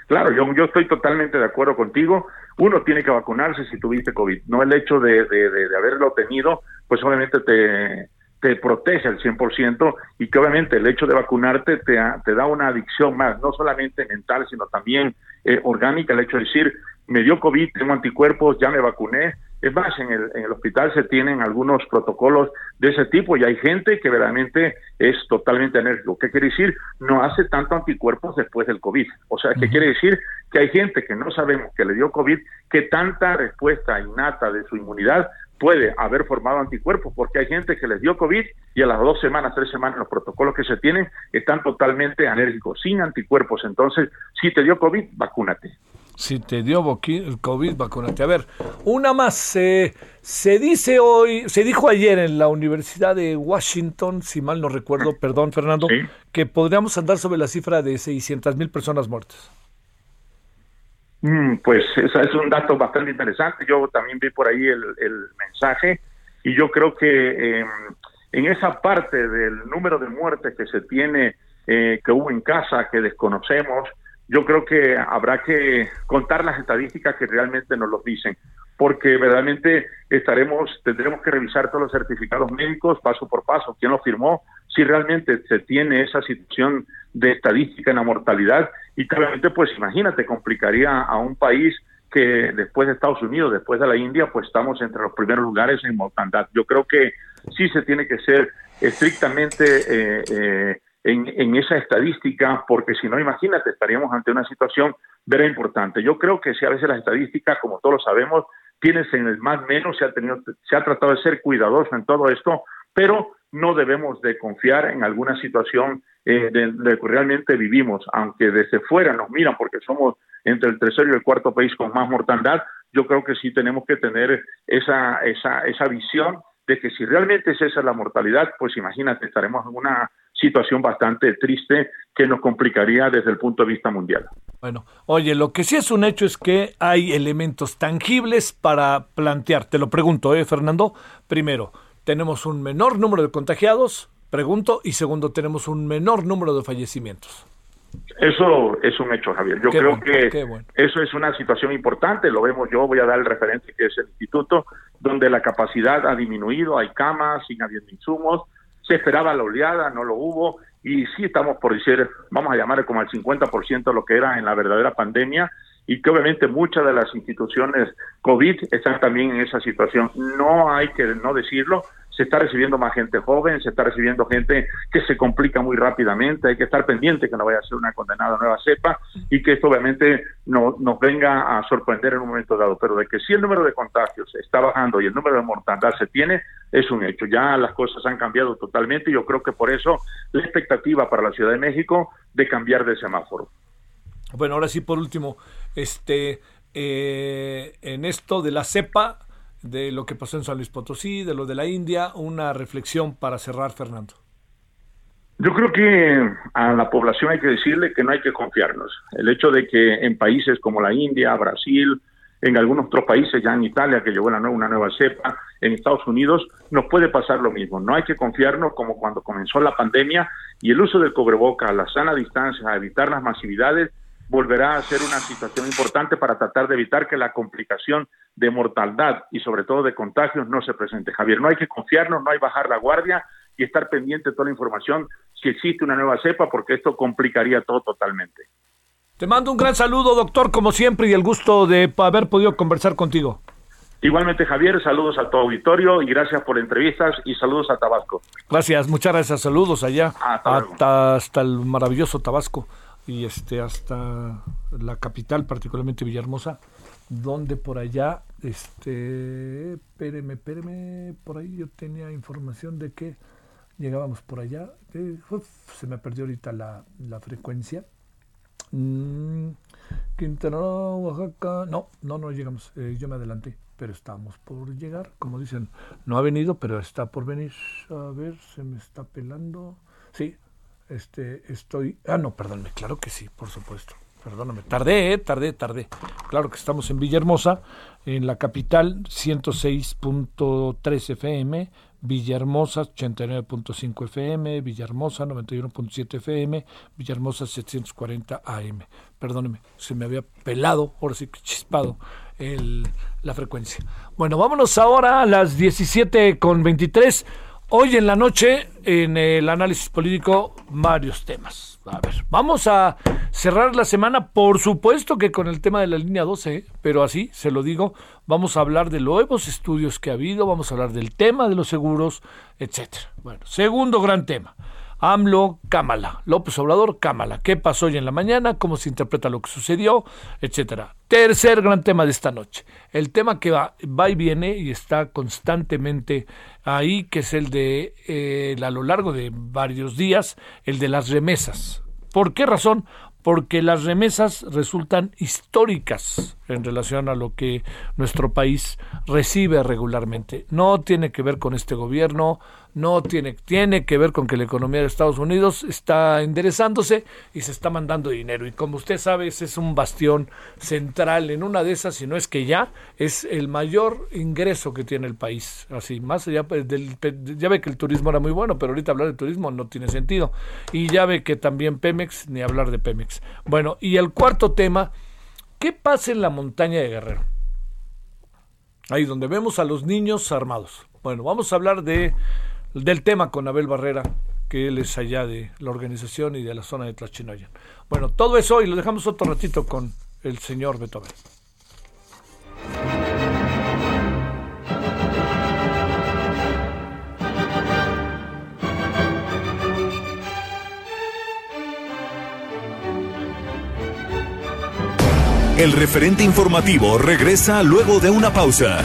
Claro, yo, yo estoy totalmente de acuerdo contigo. Uno tiene que vacunarse si tuviste COVID. No el hecho de, de, de, haberlo tenido, pues obviamente te, te protege al 100% y que obviamente el hecho de vacunarte te, te da una adicción más, no solamente mental, sino también eh, orgánica, el hecho de decir, me dio COVID, tengo anticuerpos, ya me vacuné, es más, en el, en el hospital se tienen algunos protocolos de ese tipo y hay gente que verdaderamente es totalmente enérgico. ¿Qué quiere decir? No hace tanto anticuerpos después del COVID. O sea, ¿qué quiere decir? Que hay gente que no sabemos que le dio COVID, que tanta respuesta innata de su inmunidad puede haber formado anticuerpos, porque hay gente que les dio COVID y a las dos semanas, tres semanas, los protocolos que se tienen están totalmente alérgicos, sin anticuerpos. Entonces, si te dio COVID, vacúnate. Si te dio el COVID, vacúnate. A ver, una más. se dice hoy, se dijo ayer en la Universidad de Washington, si mal no recuerdo, perdón Fernando, que podríamos andar sobre la cifra de 600 mil personas muertas. Mm, pues ese es un dato bastante interesante. Yo también vi por ahí el, mensaje y yo creo que em, en esa parte del número de muertes que se tiene, eh, que hubo en casa, que desconocemos, yo creo que habrá que contar las estadísticas que realmente nos lo dicen, porque verdaderamente estaremos, tendremos que revisar todos los certificados médicos paso por paso, quién lo firmó, si realmente se tiene esa situación de estadística en la mortalidad y claramente pues imagínate, complicaría a un país que después de Estados Unidos, después de la India, pues estamos entre los primeros lugares en mortandad. Yo creo que sí se tiene que ser estrictamente eh, eh, en, esa estadística, porque si no, imagínate, estaríamos ante una situación very importante. Yo creo que si a veces las estadísticas, como todos sabemos, tienes en el más menos, se ha, tenido, se ha tratado de ser cuidadoso en todo esto, pero no debemos de confiar en alguna situación eh, de, de, que realmente vivimos, aunque desde fuera nos miran porque somos entre el tercero y el cuarto país con más mortandad, yo creo que sí tenemos que tener esa, esa, esa visión de que si realmente es esa la mortalidad, pues imagínate, estaremos en una situación bastante triste que nos complicaría desde el punto de vista mundial. Bueno, oye, lo que sí es un hecho es que hay elementos tangibles para plantear. Te lo pregunto, ¿eh, Fernando? Primero, tenemos un menor número de contagiados, pregunto, y segundo, tenemos un menor número de fallecimientos. Eso es un hecho, Javier. Yo creo que eso es una situación importante, lo vemos yo, voy a dar el referente que es el instituto, donde la capacidad ha disminuido, hay camas, sin habiendo insumos, se esperaba la oleada, no lo hubo, y sí estamos por decir, vamos a llamar como al 50% lo que era en la verdadera pandemia, y que obviamente muchas de las instituciones COVID están también en esa situación. No hay que no decirlo, se está recibiendo más gente joven, se está recibiendo gente que se complica muy rápidamente, hay que estar pendiente que no vaya a ser una condenada nueva cepa y que esto obviamente no, nos venga a sorprender en un momento dado, pero de que si el número de contagios está bajando y el número de mortandad se tiene, es un hecho. Ya las cosas han cambiado totalmente y yo creo que por eso la expectativa para la Ciudad de México de cambiar de semáforo. Bueno, ahora sí, por último, este, eh, en esto de la cepa, de lo que pasó en San Luis Potosí, de lo de la India, una reflexión para cerrar, Fernando. Yo creo que a la población hay que decirle que no hay que confiarnos. El hecho de que en países como la India, Brasil, en algunos otros países, ya en Italia, que llegó una nueva cepa, en Estados Unidos, nos puede pasar lo mismo. No hay que confiarnos como cuando comenzó la pandemia y el uso del cobreboca, la sana distancia, evitar las masividades, volverá a ser una situación importante para tratar de evitar que la complicación de mortalidad y sobre todo de contagios no se presente. Javier, no hay que confiarnos, no hay bajar la guardia y estar pendiente de toda la información si existe una nueva cepa, porque esto complicaría todo totalmente. Te mando un gran saludo, doctor, como siempre, y el gusto de haber podido conversar contigo. Igualmente, Javier, saludos a tu auditorio y gracias por entrevistas y saludos a Tabasco. Gracias, muchas gracias, saludos allá, hasta, hasta el maravilloso Tabasco y este hasta la capital, particularmente Villahermosa, donde por allá, este, espéreme, espéreme, por ahí yo tenía información de que llegábamos por allá, se me perdió ahorita la, la frecuencia. Mm, Quintana Oaxaca, no, no, no llegamos, eh, yo me adelanté, pero estamos por llegar, como dicen, no ha venido, pero está por venir, a ver, se me está pelando, sí, este, estoy. Ah, no, perdóname, claro que sí, por supuesto. Perdóname, tardé, eh, tardé, tardé. Claro que estamos en Villahermosa, en la capital, 106.3 FM, Villahermosa 89.5 FM, Villahermosa 91.7 FM, Villahermosa 740 AM. Perdóneme, se me había pelado, ahora sí que chispado el, la frecuencia. Bueno, vámonos ahora a las 17 con 23. Hoy en la noche, en el análisis político, varios temas. A ver, vamos a cerrar la semana, por supuesto que con el tema de la línea 12, ¿eh? pero así, se lo digo, vamos a hablar de nuevos estudios que ha habido, vamos a hablar del tema de los seguros, etcétera. Bueno, segundo gran tema. AMLO, Cámala. López Obrador, Cámala. ¿Qué pasó hoy en la mañana? ¿Cómo se interpreta lo que sucedió? Etcétera. Tercer gran tema de esta noche. El tema que va, va y viene y está constantemente ahí, que es el de, eh, a lo largo de varios días, el de las remesas. ¿Por qué razón? porque las remesas resultan históricas en relación a lo que nuestro país recibe regularmente. No tiene que ver con este gobierno, no tiene, tiene que ver con que la economía de Estados Unidos está enderezándose y se está mandando dinero. Y como usted sabe, ese es un bastión central en una de esas, si no es que ya, es el mayor ingreso que tiene el país. Así, más allá pues, del, ya ve que el turismo era muy bueno, pero ahorita hablar de turismo no tiene sentido. Y ya ve que también Pemex, ni hablar de Pemex. Bueno, y el cuarto tema, ¿qué pasa en la montaña de Guerrero? Ahí donde vemos a los niños armados. Bueno, vamos a hablar de del tema con Abel Barrera, que él es allá de la organización y de la zona de Tlachinoyan. Bueno, todo eso y lo dejamos otro ratito con el señor Beethoven. El referente informativo regresa luego de una pausa.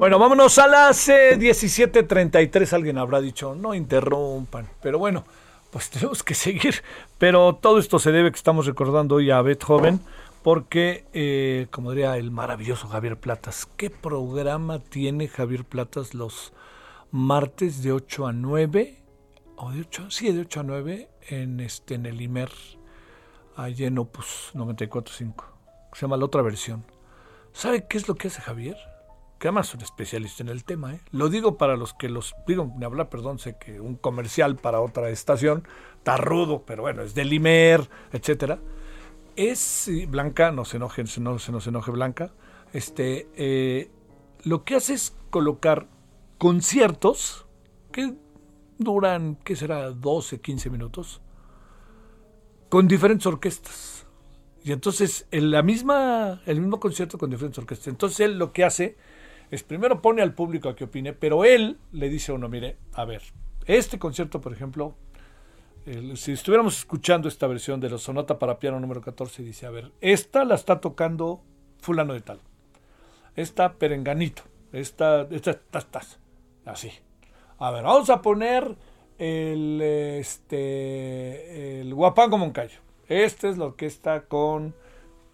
Bueno, vámonos a las 17:33. Alguien habrá dicho, no interrumpan. Pero bueno, pues tenemos que seguir. Pero todo esto se debe que estamos recordando hoy a Beethoven, porque, eh, como diría el maravilloso Javier Platas, ¿qué programa tiene Javier Platas los martes de 8 a 9? ¿O de 8? Sí, de 8 a 9 en, este, en el IMER, allí en Opus 94.5. Se llama la otra versión. ¿Sabe qué es lo que hace Javier? Que además es un especialista en el tema. ¿eh? Lo digo para los que los digo, me habla, perdón, sé que un comercial para otra estación está rudo, pero bueno, es de Limer, etcétera. es Blanca, no se enoje, no se nos enoje Blanca. Este, eh, lo que hace es colocar conciertos que duran, ¿qué será? 12, 15 minutos, con diferentes orquestas. Y entonces, en la misma, el mismo concierto con diferentes orquestas. Entonces, él lo que hace es primero pone al público a que opine, pero él le dice a uno, mire, a ver, este concierto, por ejemplo, si estuviéramos escuchando esta versión de la sonata para piano número 14, dice, a ver, esta la está tocando fulano de tal, esta perenganito, esta, esta, esta, así. A ver, vamos a poner el, este, el Guapango Moncayo. Esta es la orquesta con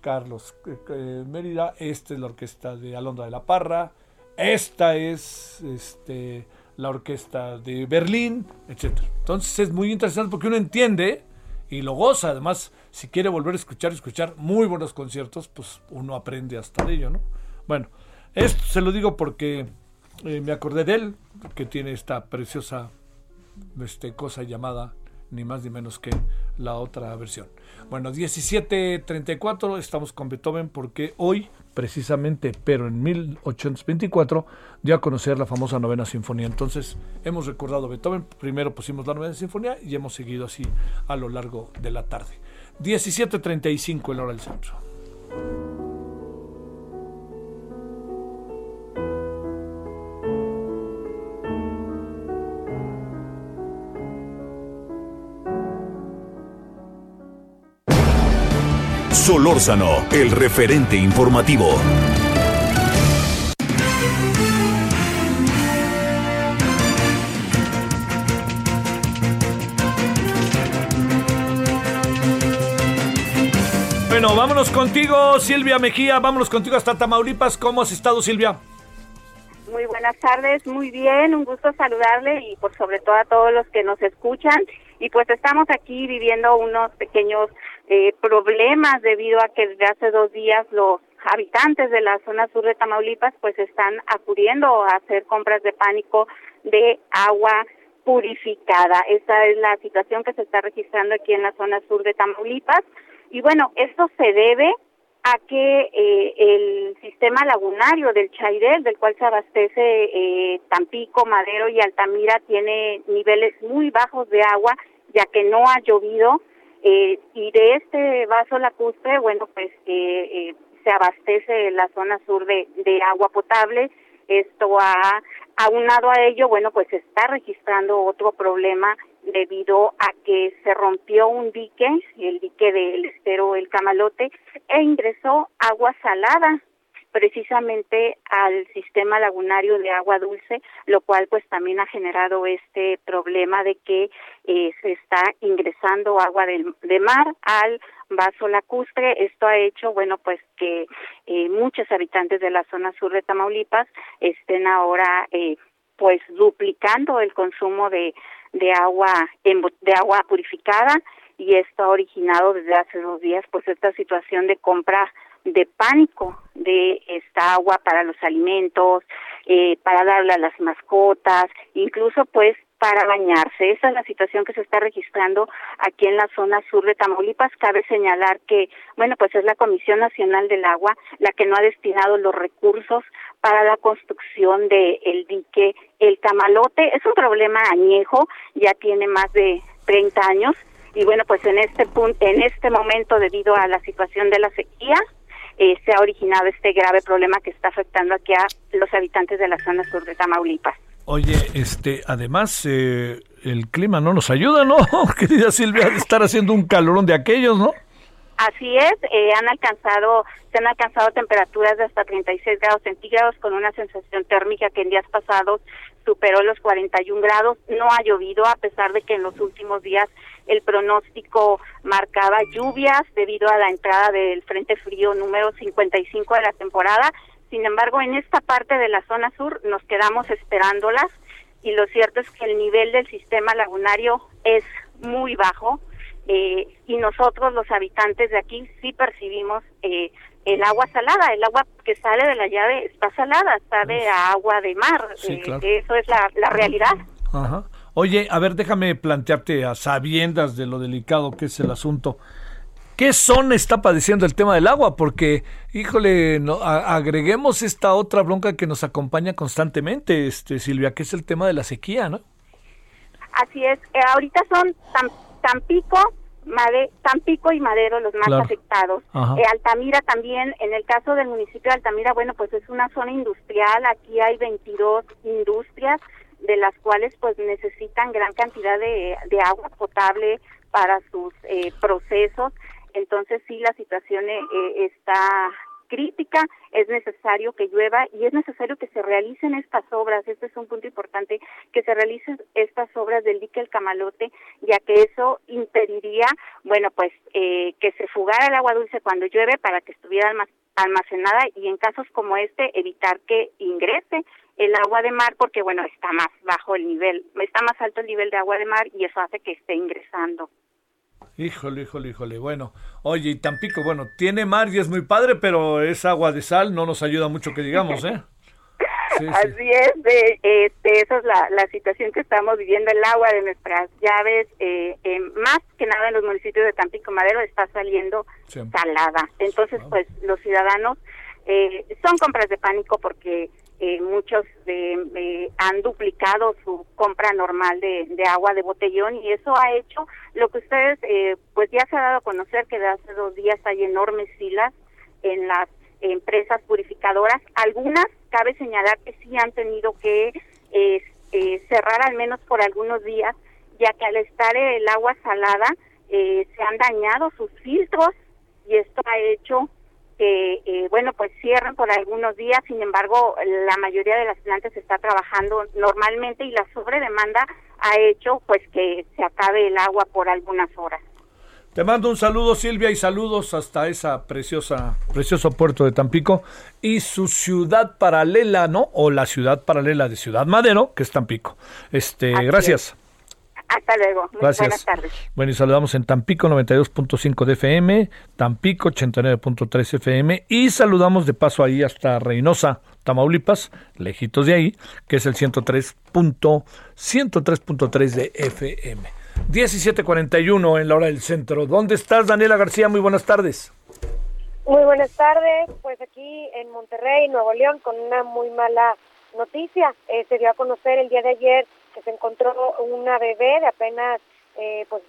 Carlos eh, eh, Mérida, esta es la orquesta de Alondra de la Parra, esta es este, la orquesta de Berlín, etc. Entonces es muy interesante porque uno entiende y lo goza. Además, si quiere volver a escuchar, escuchar muy buenos conciertos, pues uno aprende hasta de ello, ¿no? Bueno, esto se lo digo porque eh, me acordé de él, que tiene esta preciosa este, cosa llamada ni más ni menos que la otra versión. Bueno, 1734 estamos con Beethoven porque hoy, precisamente, pero en 1824, dio a conocer la famosa novena sinfonía. Entonces, hemos recordado Beethoven, primero pusimos la novena sinfonía y hemos seguido así a lo largo de la tarde. 1735 el hora del centro. Solórzano, el referente informativo. Bueno, vámonos contigo, Silvia Mejía, vámonos contigo hasta Tamaulipas. ¿Cómo has estado, Silvia? Muy buenas tardes, muy bien, un gusto saludarle y por sobre todo a todos los que nos escuchan. Y pues estamos aquí viviendo unos pequeños eh, problemas debido a que desde hace dos días los habitantes de la zona sur de Tamaulipas pues están acudiendo a hacer compras de pánico de agua purificada. Esta es la situación que se está registrando aquí en la zona sur de Tamaulipas. Y bueno, esto se debe a que eh, el sistema lagunario del Chairel, del cual se abastece eh, Tampico, Madero y Altamira, tiene niveles muy bajos de agua, ya que no ha llovido eh, y de este vaso lacustre, bueno, pues eh, eh, se abastece la zona sur de, agua potable. Esto ha aunado a ello, bueno, pues se está registrando otro problema debido a que se rompió un dique, el dique del estero El Camalote, e ingresó agua salada precisamente al sistema lagunario de agua dulce, lo cual pues también ha generado este problema de que eh, se está ingresando agua del, de mar al vaso lacustre. Esto ha hecho, bueno, pues que eh, muchos habitantes de la zona sur de Tamaulipas estén ahora eh, pues duplicando el consumo de, de agua de agua purificada y esto ha originado desde hace dos días pues esta situación de compra de pánico de esta agua para los alimentos, eh, para darle a las mascotas, incluso pues para bañarse. Esa es la situación que se está registrando aquí en la zona sur de Tamaulipas. Cabe señalar que, bueno, pues es la Comisión Nacional del Agua la que no ha destinado los recursos para la construcción del el dique El Camalote. Es un problema añejo, ya tiene más de 30 años y bueno, pues en este punto, en este momento debido a la situación de la sequía, eh, se ha originado este grave problema que está afectando aquí a los habitantes de la zona sur de Tamaulipas. Oye, este, además eh, el clima no nos ayuda, ¿no? Querida Silvia, de estar haciendo un calorón de aquellos, ¿no? Así es, eh, han alcanzado, se han alcanzado temperaturas de hasta 36 grados centígrados con una sensación térmica que en días pasados superó los 41 grados. No ha llovido a pesar de que en los últimos días el pronóstico marcaba lluvias debido a la entrada del Frente Frío número 55 de la temporada. Sin embargo, en esta parte de la zona sur nos quedamos esperándolas y lo cierto es que el nivel del sistema lagunario es muy bajo eh, y nosotros los habitantes de aquí sí percibimos eh, el agua salada, el agua que sale de la llave está salada, sabe a agua de mar, eh, eso es la, la realidad. Ajá. Oye, a ver, déjame plantearte a sabiendas de lo delicado que es el asunto. ¿Qué zona está padeciendo el tema del agua? Porque, híjole, no, agreguemos esta otra bronca que nos acompaña constantemente, este Silvia, que es el tema de la sequía, ¿no? Así es. Eh, ahorita son Tampico, Made, Tampico y Madero los más afectados. Eh, Altamira también, en el caso del municipio de Altamira, bueno, pues es una zona industrial, aquí hay 22 industrias, de las cuales pues necesitan gran cantidad de, de agua potable para sus eh, procesos. Entonces sí, la situación eh, está crítica, es necesario que llueva y es necesario que se realicen estas obras, este es un punto importante, que se realicen estas obras del dique El Camalote, ya que eso impediría, bueno, pues eh, que se fugara el agua dulce cuando llueve para que estuviera almacenada y en casos como este evitar que ingrese el agua de mar porque bueno está más bajo el nivel está más alto el nivel de agua de mar y eso hace que esté ingresando Híjole, híjole, híjole. Bueno, oye, y Tampico, bueno, tiene mar y es muy padre, pero es agua de sal, no nos ayuda mucho que digamos, ¿eh? Así es, este, esa es la, la, situación que estamos viviendo. El agua de nuestras llaves, eh, más que nada en los municipios de Tampico Madero, está saliendo salada. Entonces, pues los ciudadanos eh, son compras de pánico porque eh, muchos de, han duplicado su compra normal de, agua de botellón y eso ha hecho lo que ustedes eh, pues ya se ha dado a conocer que de hace dos días hay enormes filas en las empresas purificadoras. Algunas cabe señalar que sí han tenido que eh, cerrar al menos por algunos días ya que al estar el agua salada se han dañado sus filtros y esto ha hecho que, eh, bueno, pues cierran por algunos días, sin embargo, la mayoría de las plantas está trabajando normalmente y la sobredemanda ha hecho pues que se acabe el agua por algunas horas. Te mando un saludo Silvia y saludos hasta esa preciosa precioso puerto de Tampico y su ciudad paralela, ¿no? O la ciudad paralela de Ciudad Madero, que es Tampico. Este, gracias. Hasta luego. Gracias. Buenas tardes. Bueno, y saludamos en Tampico 92.5 de FM, Tampico 89.3 FM y saludamos de paso ahí hasta Reynosa, Tamaulipas, lejitos de ahí, que es el 103.103.3 de FM. 17:41 en la hora del centro. ¿Dónde estás, Daniela García? Muy buenas tardes. Muy buenas tardes. Pues aquí en Monterrey, Nuevo León, con una muy mala noticia. Eh, se dio a conocer el día de ayer que se encontró una bebé de apenas eh, pues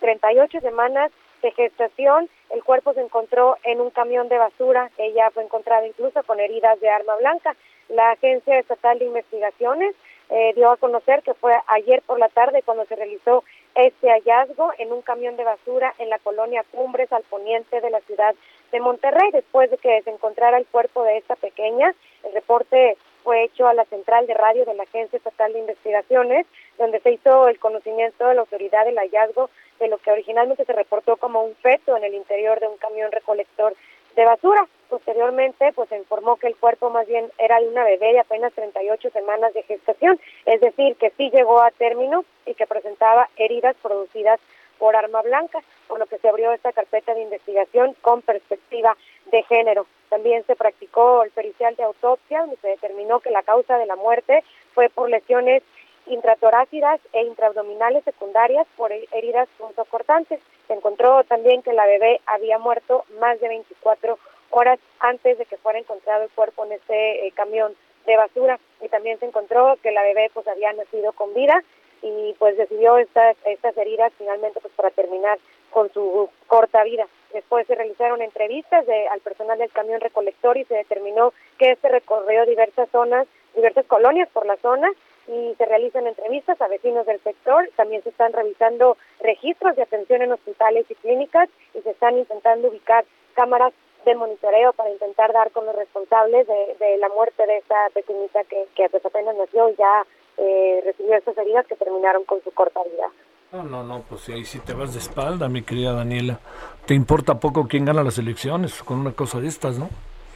38 semanas de gestación. El cuerpo se encontró en un camión de basura. Ella fue encontrada incluso con heridas de arma blanca. La Agencia Estatal de Investigaciones eh, dio a conocer que fue ayer por la tarde cuando se realizó este hallazgo en un camión de basura en la colonia Cumbres al poniente de la ciudad de Monterrey. Después de que se encontrara el cuerpo de esta pequeña, el reporte fue hecho a la central de radio de la Agencia Estatal de Investigaciones, donde se hizo el conocimiento de la autoridad del hallazgo de lo que originalmente se reportó como un feto en el interior de un camión recolector de basura. Posteriormente, pues se informó que el cuerpo más bien era de una bebé de apenas 38 semanas de gestación, es decir, que sí llegó a término y que presentaba heridas producidas por arma blanca, por lo que se abrió esta carpeta de investigación con perspectiva de género. También se practicó el pericial de autopsia, donde se determinó que la causa de la muerte fue por lesiones intratorácidas e intraabdominales secundarias por heridas punzocortantes. Se encontró también que la bebé había muerto más de 24 horas antes de que fuera encontrado el cuerpo en este eh, camión de basura y también se encontró que la bebé pues había nacido con vida y pues decidió estas estas heridas finalmente pues para terminar con su corta vida. Después se realizaron entrevistas de, al personal del camión recolector y se determinó que este recorrió diversas zonas, diversas colonias por la zona y se realizan entrevistas a vecinos del sector. También se están revisando registros de atención en hospitales y clínicas y se están intentando ubicar cámaras de monitoreo para intentar dar con los responsables de, la muerte de esta pequeñita que, que pues apenas nació y ya eh, recibió estas heridas que terminaron con su corta vida. No, no, no, pues ahí sí te vas de espalda, mi querida Daniela. Te importa poco quién gana las elecciones con una cosa de estas, ¿no?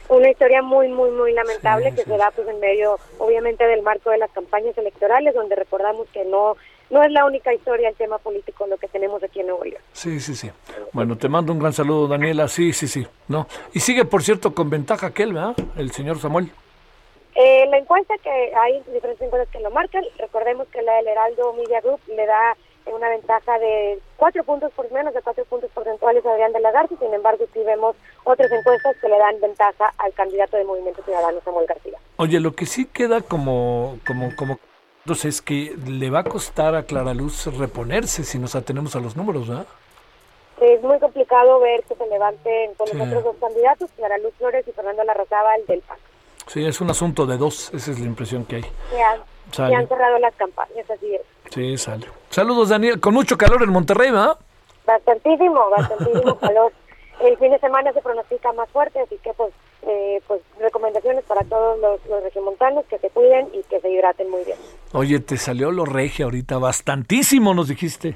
Una historia muy, muy, muy lamentable que se da pues en medio, obviamente, del marco de las campañas electorales, donde recordamos que no no es la única historia el tema político lo que tenemos aquí en Nuevo León. Sí, sí, sí. Bueno, te mando un gran saludo, Daniela. Sí, sí, sí. No. Y sigue, por cierto, con ventaja aquel, ¿verdad? El señor Samuel. Eh, la encuesta que hay diferentes encuestas que lo marcan, recordemos que la del Heraldo Media Group le da una ventaja de cuatro puntos por menos de cuatro puntos porcentuales a Adrián de la Garza, sin embargo sí vemos otras encuestas que le dan ventaja al candidato de Movimiento Ciudadano Samuel García. Oye, lo que sí queda como, como, como entonces es que le va a costar a Clara Luz reponerse si nos atenemos a los números, ¿verdad? Es muy complicado ver que se levanten con los otros dos candidatos, Clara Luz Flores y Fernando Larrazábal del PAC. Sí, es un asunto de dos, esa es la impresión que hay. Se han, se han cerrado las campañas, así es. Sí, sale. Saludos, Daniel. Con mucho calor en Monterrey, ¿verdad? Bastantísimo, bastantísimo calor. El fin de semana se pronostica más fuerte, así que pues, eh, pues recomendaciones para todos los, los regiomontanos que se cuiden y que se hidraten muy bien. Oye, te salió lo regio ahorita, bastantísimo nos dijiste.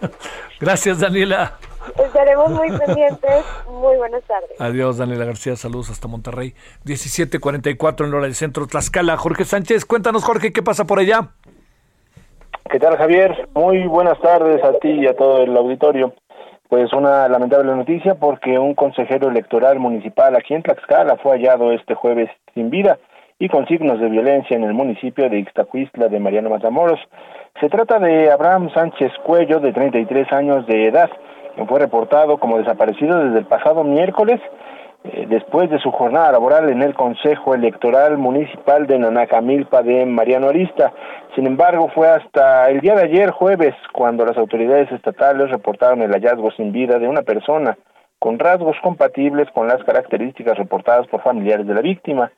Gracias, Daniela. Estaremos muy pendientes. Muy buenas tardes. Adiós, Daniela García. Saludos hasta Monterrey. 17:44 en hora del centro Tlaxcala. Jorge Sánchez, cuéntanos, Jorge, ¿qué pasa por allá? ¿Qué tal, Javier? Muy buenas tardes a ti y a todo el auditorio. Pues una lamentable noticia porque un consejero electoral municipal aquí en Tlaxcala fue hallado este jueves sin vida y con signos de violencia en el municipio de Ixtacuistla de Mariano Matamoros. Se trata de Abraham Sánchez Cuello, de 33 años de edad, quien fue reportado como desaparecido desde el pasado miércoles después de su jornada laboral en el Consejo Electoral Municipal de Nanacamilpa de Mariano Arista. Sin embargo, fue hasta el día de ayer, jueves, cuando las autoridades estatales reportaron el hallazgo sin vida de una persona con rasgos compatibles con las características reportadas por familiares de la víctima.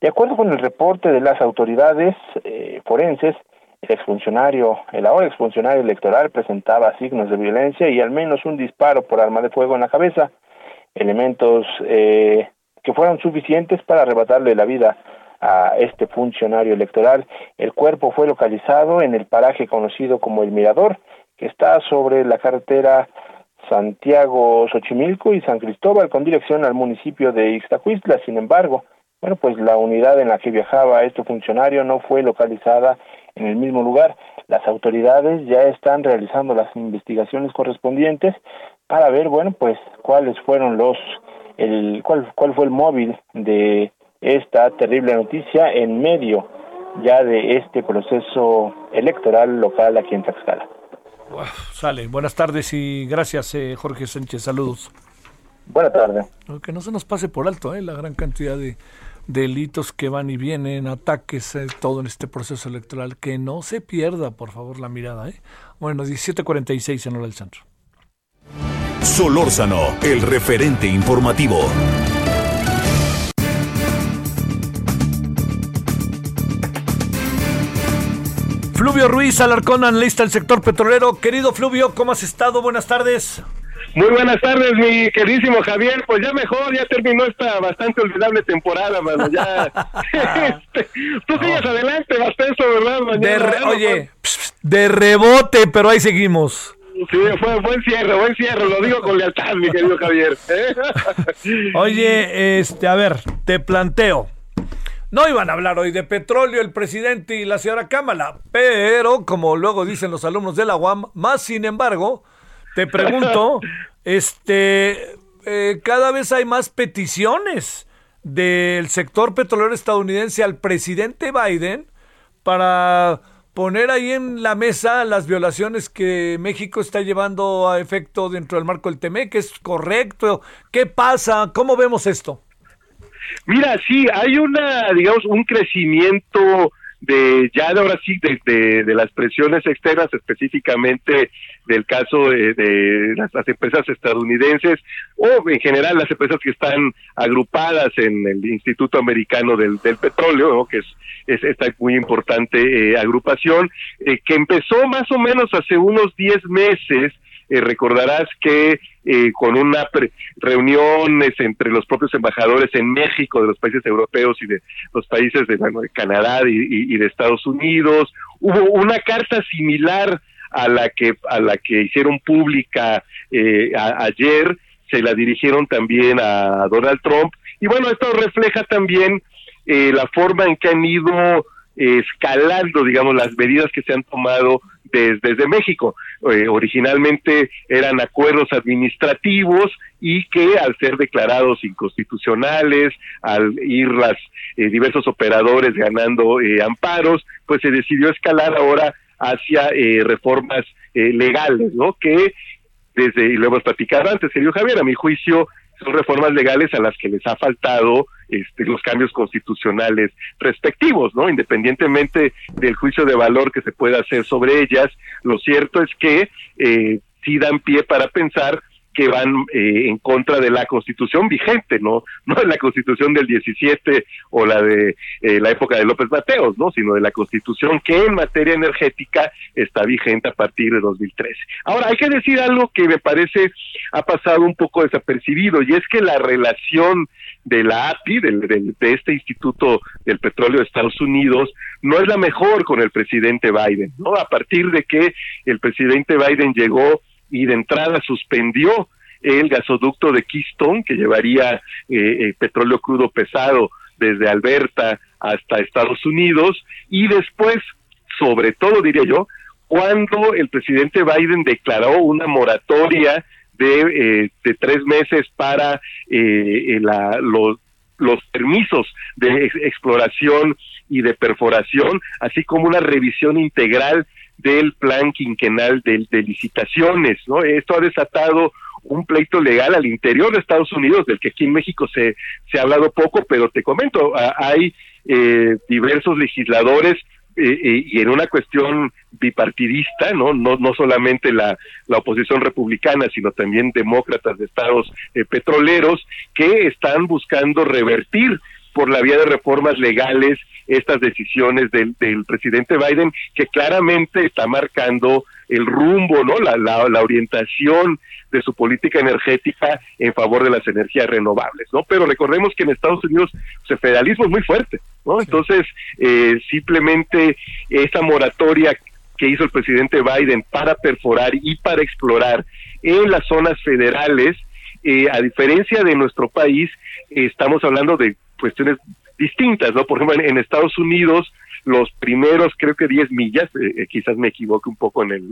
De acuerdo con el reporte de las autoridades eh, forenses, el exfuncionario, el ahora exfuncionario electoral presentaba signos de violencia y al menos un disparo por arma de fuego en la cabeza elementos eh, que fueron suficientes para arrebatarle la vida a este funcionario electoral. El cuerpo fue localizado en el paraje conocido como El Mirador, que está sobre la carretera Santiago Xochimilco y San Cristóbal con dirección al municipio de Ixtacuistla. Sin embargo, bueno, pues la unidad en la que viajaba este funcionario no fue localizada en el mismo lugar. Las autoridades ya están realizando las investigaciones correspondientes para ver, bueno, pues cuáles fueron los, el, cuál, cuál fue el móvil de esta terrible noticia en medio ya de este proceso electoral local aquí en Tlaxcala. sale. Buenas tardes y gracias, eh, Jorge Sánchez. Saludos. Buenas tardes. Que no se nos pase por alto eh, la gran cantidad de delitos que van y vienen, ataques, eh, todo en este proceso electoral. Que no se pierda, por favor, la mirada. ¿eh? Bueno, 17.46 en hora del centro. Solórzano, el referente informativo. Fluvio Ruiz Alarcón, analista del sector petrolero. Querido Fluvio, ¿cómo has estado? Buenas tardes. Muy buenas tardes, mi queridísimo Javier. Pues ya mejor, ya terminó esta bastante olvidable temporada, mano. Ya. Este, tú sigues adelante, bastante, ¿verdad? Mañana, oye, de rebote, pero ahí seguimos. Sí, fue buen cierre, buen cierre, lo digo con lealtad, mi querido Javier. ¿eh? Oye, este, a ver, te planteo. No iban a hablar hoy de petróleo el presidente y la señora Cámara, pero como luego dicen los alumnos de la UAM, más sin embargo, te pregunto, este, eh, cada vez hay más peticiones del sector petrolero estadounidense al presidente Biden para poner ahí en la mesa las violaciones que México está llevando a efecto dentro del marco del TME, que es correcto. ¿Qué pasa? ¿Cómo vemos esto? Mira, sí, hay una, digamos, un crecimiento de ya de ahora sí de, de, las presiones externas específicamente del caso de, las, empresas estadounidenses o en general las empresas que están agrupadas en el Instituto Americano del, Petróleo que es, es, esta muy importante eh, agrupación eh, que empezó más o menos hace unos 10 meses eh, recordarás que eh, con una reuniones entre los propios embajadores en México de los países europeos y de los países de, de Canadá y, de Estados Unidos hubo una carta similar a la que a la que hicieron pública eh, ayer se la dirigieron también a Donald Trump y bueno esto refleja también la forma en que han ido escalando digamos las medidas que se han tomado desde México. Eh, originalmente eran acuerdos administrativos y que al ser declarados inconstitucionales, al ir las eh, diversos operadores ganando eh, amparos, pues se decidió escalar ahora hacia eh, reformas eh, legales, ¿no? Que desde, y lo hemos platicado antes, querido Javier, a mi juicio son reformas legales a las que les ha faltado este, los cambios constitucionales respectivos, ¿no? Independientemente del juicio de valor que se pueda hacer sobre ellas, lo cierto es que eh, sí dan pie para pensar que van eh, en contra de la constitución vigente, no no de la constitución del 17 o la de eh, la época de López Mateos, no, sino de la constitución que en materia energética está vigente a partir de 2013. Ahora hay que decir algo que me parece ha pasado un poco desapercibido y es que la relación de la API, de este Instituto del Petróleo de Estados Unidos, no es la mejor con el presidente Biden, ¿no? A partir de que el presidente Biden llegó y de entrada suspendió el gasoducto de Keystone que llevaría eh, eh, petróleo crudo pesado desde Alberta hasta Estados Unidos. Y después, sobre todo diría yo, cuando el presidente Biden declaró una moratoria de, eh, de tres meses para la, los, los permisos de exploración y de perforación, así como una revisión integral del plan quinquenal de, licitaciones, ¿no? Esto ha desatado un pleito legal al interior de Estados Unidos, del que aquí en México se, se ha hablado poco, pero te comento, hay eh, diversos legisladores eh, eh, y en una cuestión bipartidista, ¿no? No, no solamente la, la oposición republicana, sino también demócratas de estados petroleros que están buscando revertir por la vía de reformas legales estas decisiones del, del presidente Biden, que claramente está marcando el rumbo, ¿no? La, la, orientación de su política energética en favor de las energías renovables, ¿no? Pero recordemos que en Estados Unidos pues, el federalismo es muy fuerte, ¿no? Entonces, eh, simplemente esa moratoria que hizo el presidente Biden para perforar y para explorar en las zonas federales, eh, a diferencia de nuestro país, estamos hablando de cuestiones distintas, ¿no? Por ejemplo, en, Estados Unidos, los primeros, creo que 10 millas, eh, eh, quizás me equivoque un poco en el,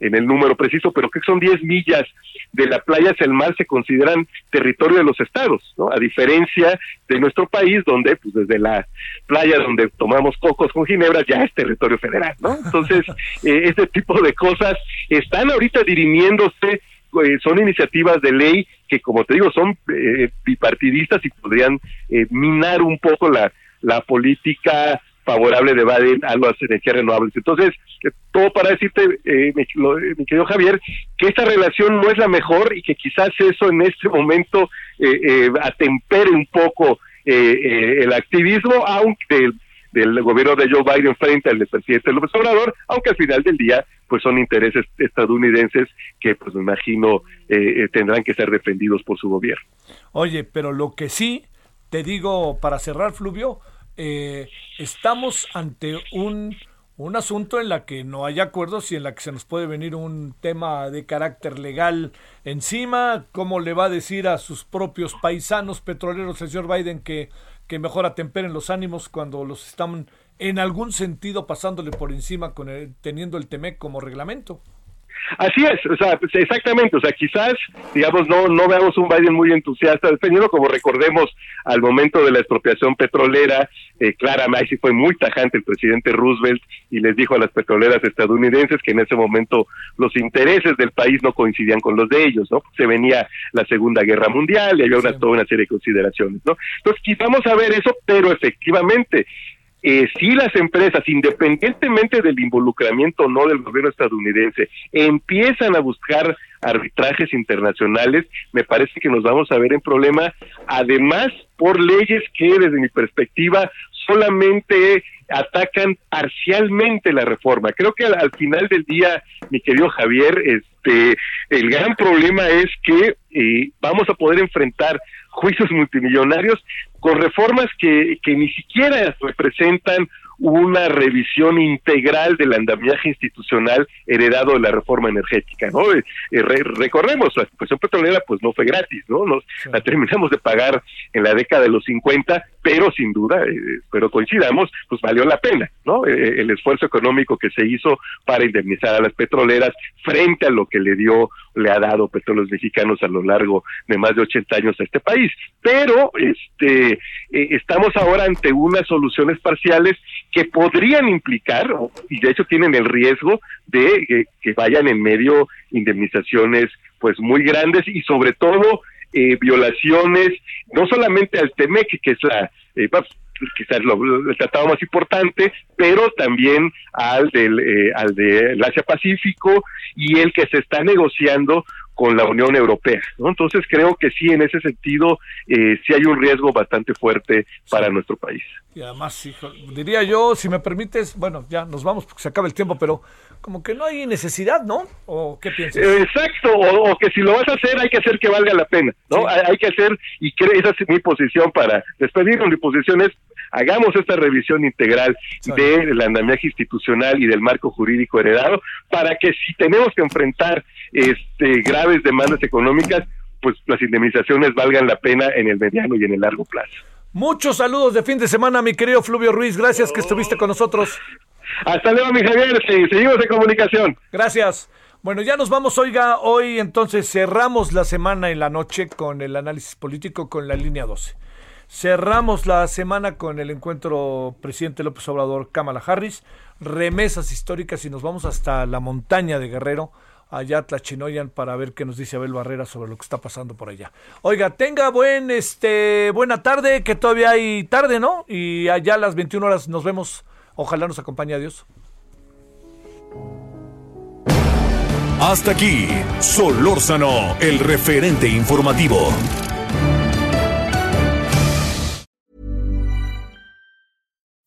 en el número preciso, pero creo que son 10 millas de la playa hacia el mar se consideran territorio de los estados, ¿no? A diferencia de nuestro país, donde, pues desde la playa donde tomamos cocos con ginebra, ya es territorio federal, ¿no? Entonces, eh, este tipo de cosas están ahorita dirimiéndose eh, son iniciativas de ley que, como te digo, son eh, bipartidistas y podrían eh, minar un poco la, la política favorable de Biden a las energías renovables. Entonces, todo para decirte, mi, querido Javier, que esta relación no es la mejor y que quizás eso en este momento atempere un poco el activismo, aunque del gobierno de Joe Biden frente al del presidente López Obrador, aunque al final del día pues son intereses estadounidenses que pues me imagino eh, eh, tendrán que ser defendidos por su gobierno. Oye, pero lo que sí te digo para cerrar, Fluvio, eh, estamos ante un, un asunto en la que no hay acuerdos y en la que se nos puede venir un tema de carácter legal encima. ¿Cómo le va a decir a sus propios paisanos petroleros el señor Biden que que mejor atemperen los ánimos cuando los están en algún sentido pasándole por encima con teniendo el TEMEC como reglamento. Así es, o sea, pues, exactamente, o sea, quizás, digamos, no no veamos un Biden muy entusiasta defendiendo, como recordemos al momento de la expropiación petrolera, eh, claramente sí fue muy tajante el presidente Roosevelt y les dijo a las petroleras estadounidenses que en ese momento los intereses del país no coincidían con los de ellos, ¿no? Se venía la Segunda Guerra Mundial y había una, toda una serie de consideraciones, ¿no? Entonces, quizás a ver eso, pero efectivamente, eh, si las empresas, independientemente del involucramiento o no del gobierno estadounidense, empiezan a buscar arbitrajes internacionales, me parece que nos vamos a ver en problema, además por leyes que desde mi perspectiva solamente atacan parcialmente la reforma. Creo que al, final del día, mi querido Javier, este, el gran problema es que eh, vamos a poder enfrentar juicios multimillonarios con reformas que, que ni siquiera representan una revisión integral del andamiaje institucional heredado de la reforma energética, ¿no? Eh, eh, recordemos, la expresión petrolera pues no fue gratis, ¿no? Nos la terminamos de pagar en la década de los 50, pero sin duda, eh, pero coincidamos, pues valió la pena, ¿no? Eh, el esfuerzo económico que se hizo para indemnizar a las petroleras frente a lo que le dio, le ha dado petróleos mexicanos a lo largo de más de 80 años a este país. Pero, este, eh, estamos ahora ante unas soluciones parciales que podrían implicar, y de hecho tienen el riesgo de que vayan en medio indemnizaciones pues muy grandes y sobre todo eh, violaciones, no solamente al TEMEC, que es la, eh, quizás lo, el tratado más importante, pero también al del, eh, al del Asia Pacífico y el que se está negociando con la Unión Europea. ¿no? Entonces creo que sí, en ese sentido, eh, sí hay un riesgo bastante fuerte para nuestro país. Y además, diría yo, si me permites, bueno, ya nos vamos porque se acaba el tiempo, pero como que no hay necesidad, ¿no? ¿O qué piensas? exacto, o, que si lo vas a hacer hay que hacer que valga la pena, ¿no? Hay, que hacer, y esa es mi posición para despedirnos, mi posición es hagamos esta revisión integral del andamiaje institucional y del marco jurídico heredado para que si tenemos que enfrentar este graves demandas económicas, pues las indemnizaciones valgan la pena en el mediano y en el largo plazo. Muchos saludos de fin de semana, mi querido Fluvio Ruiz. Gracias que estuviste con nosotros. Hasta luego, mi Javier. Seguimos en comunicación. Gracias. Bueno, ya nos vamos, oiga, hoy entonces cerramos la semana en la noche con el análisis político con la línea 12. Cerramos la semana con el encuentro presidente López Obrador Kamala Harris, remesas históricas y nos vamos hasta la montaña de Guerrero, allá Tlachinoyan para ver qué nos dice Abel Barrera sobre lo que está pasando por allá. Oiga, tenga buen este buena tarde, que todavía hay tarde, ¿no? Y allá a las 21 horas nos vemos. Ojalá nos acompañe a Dios. Hasta aquí, Solórzano, el referente informativo.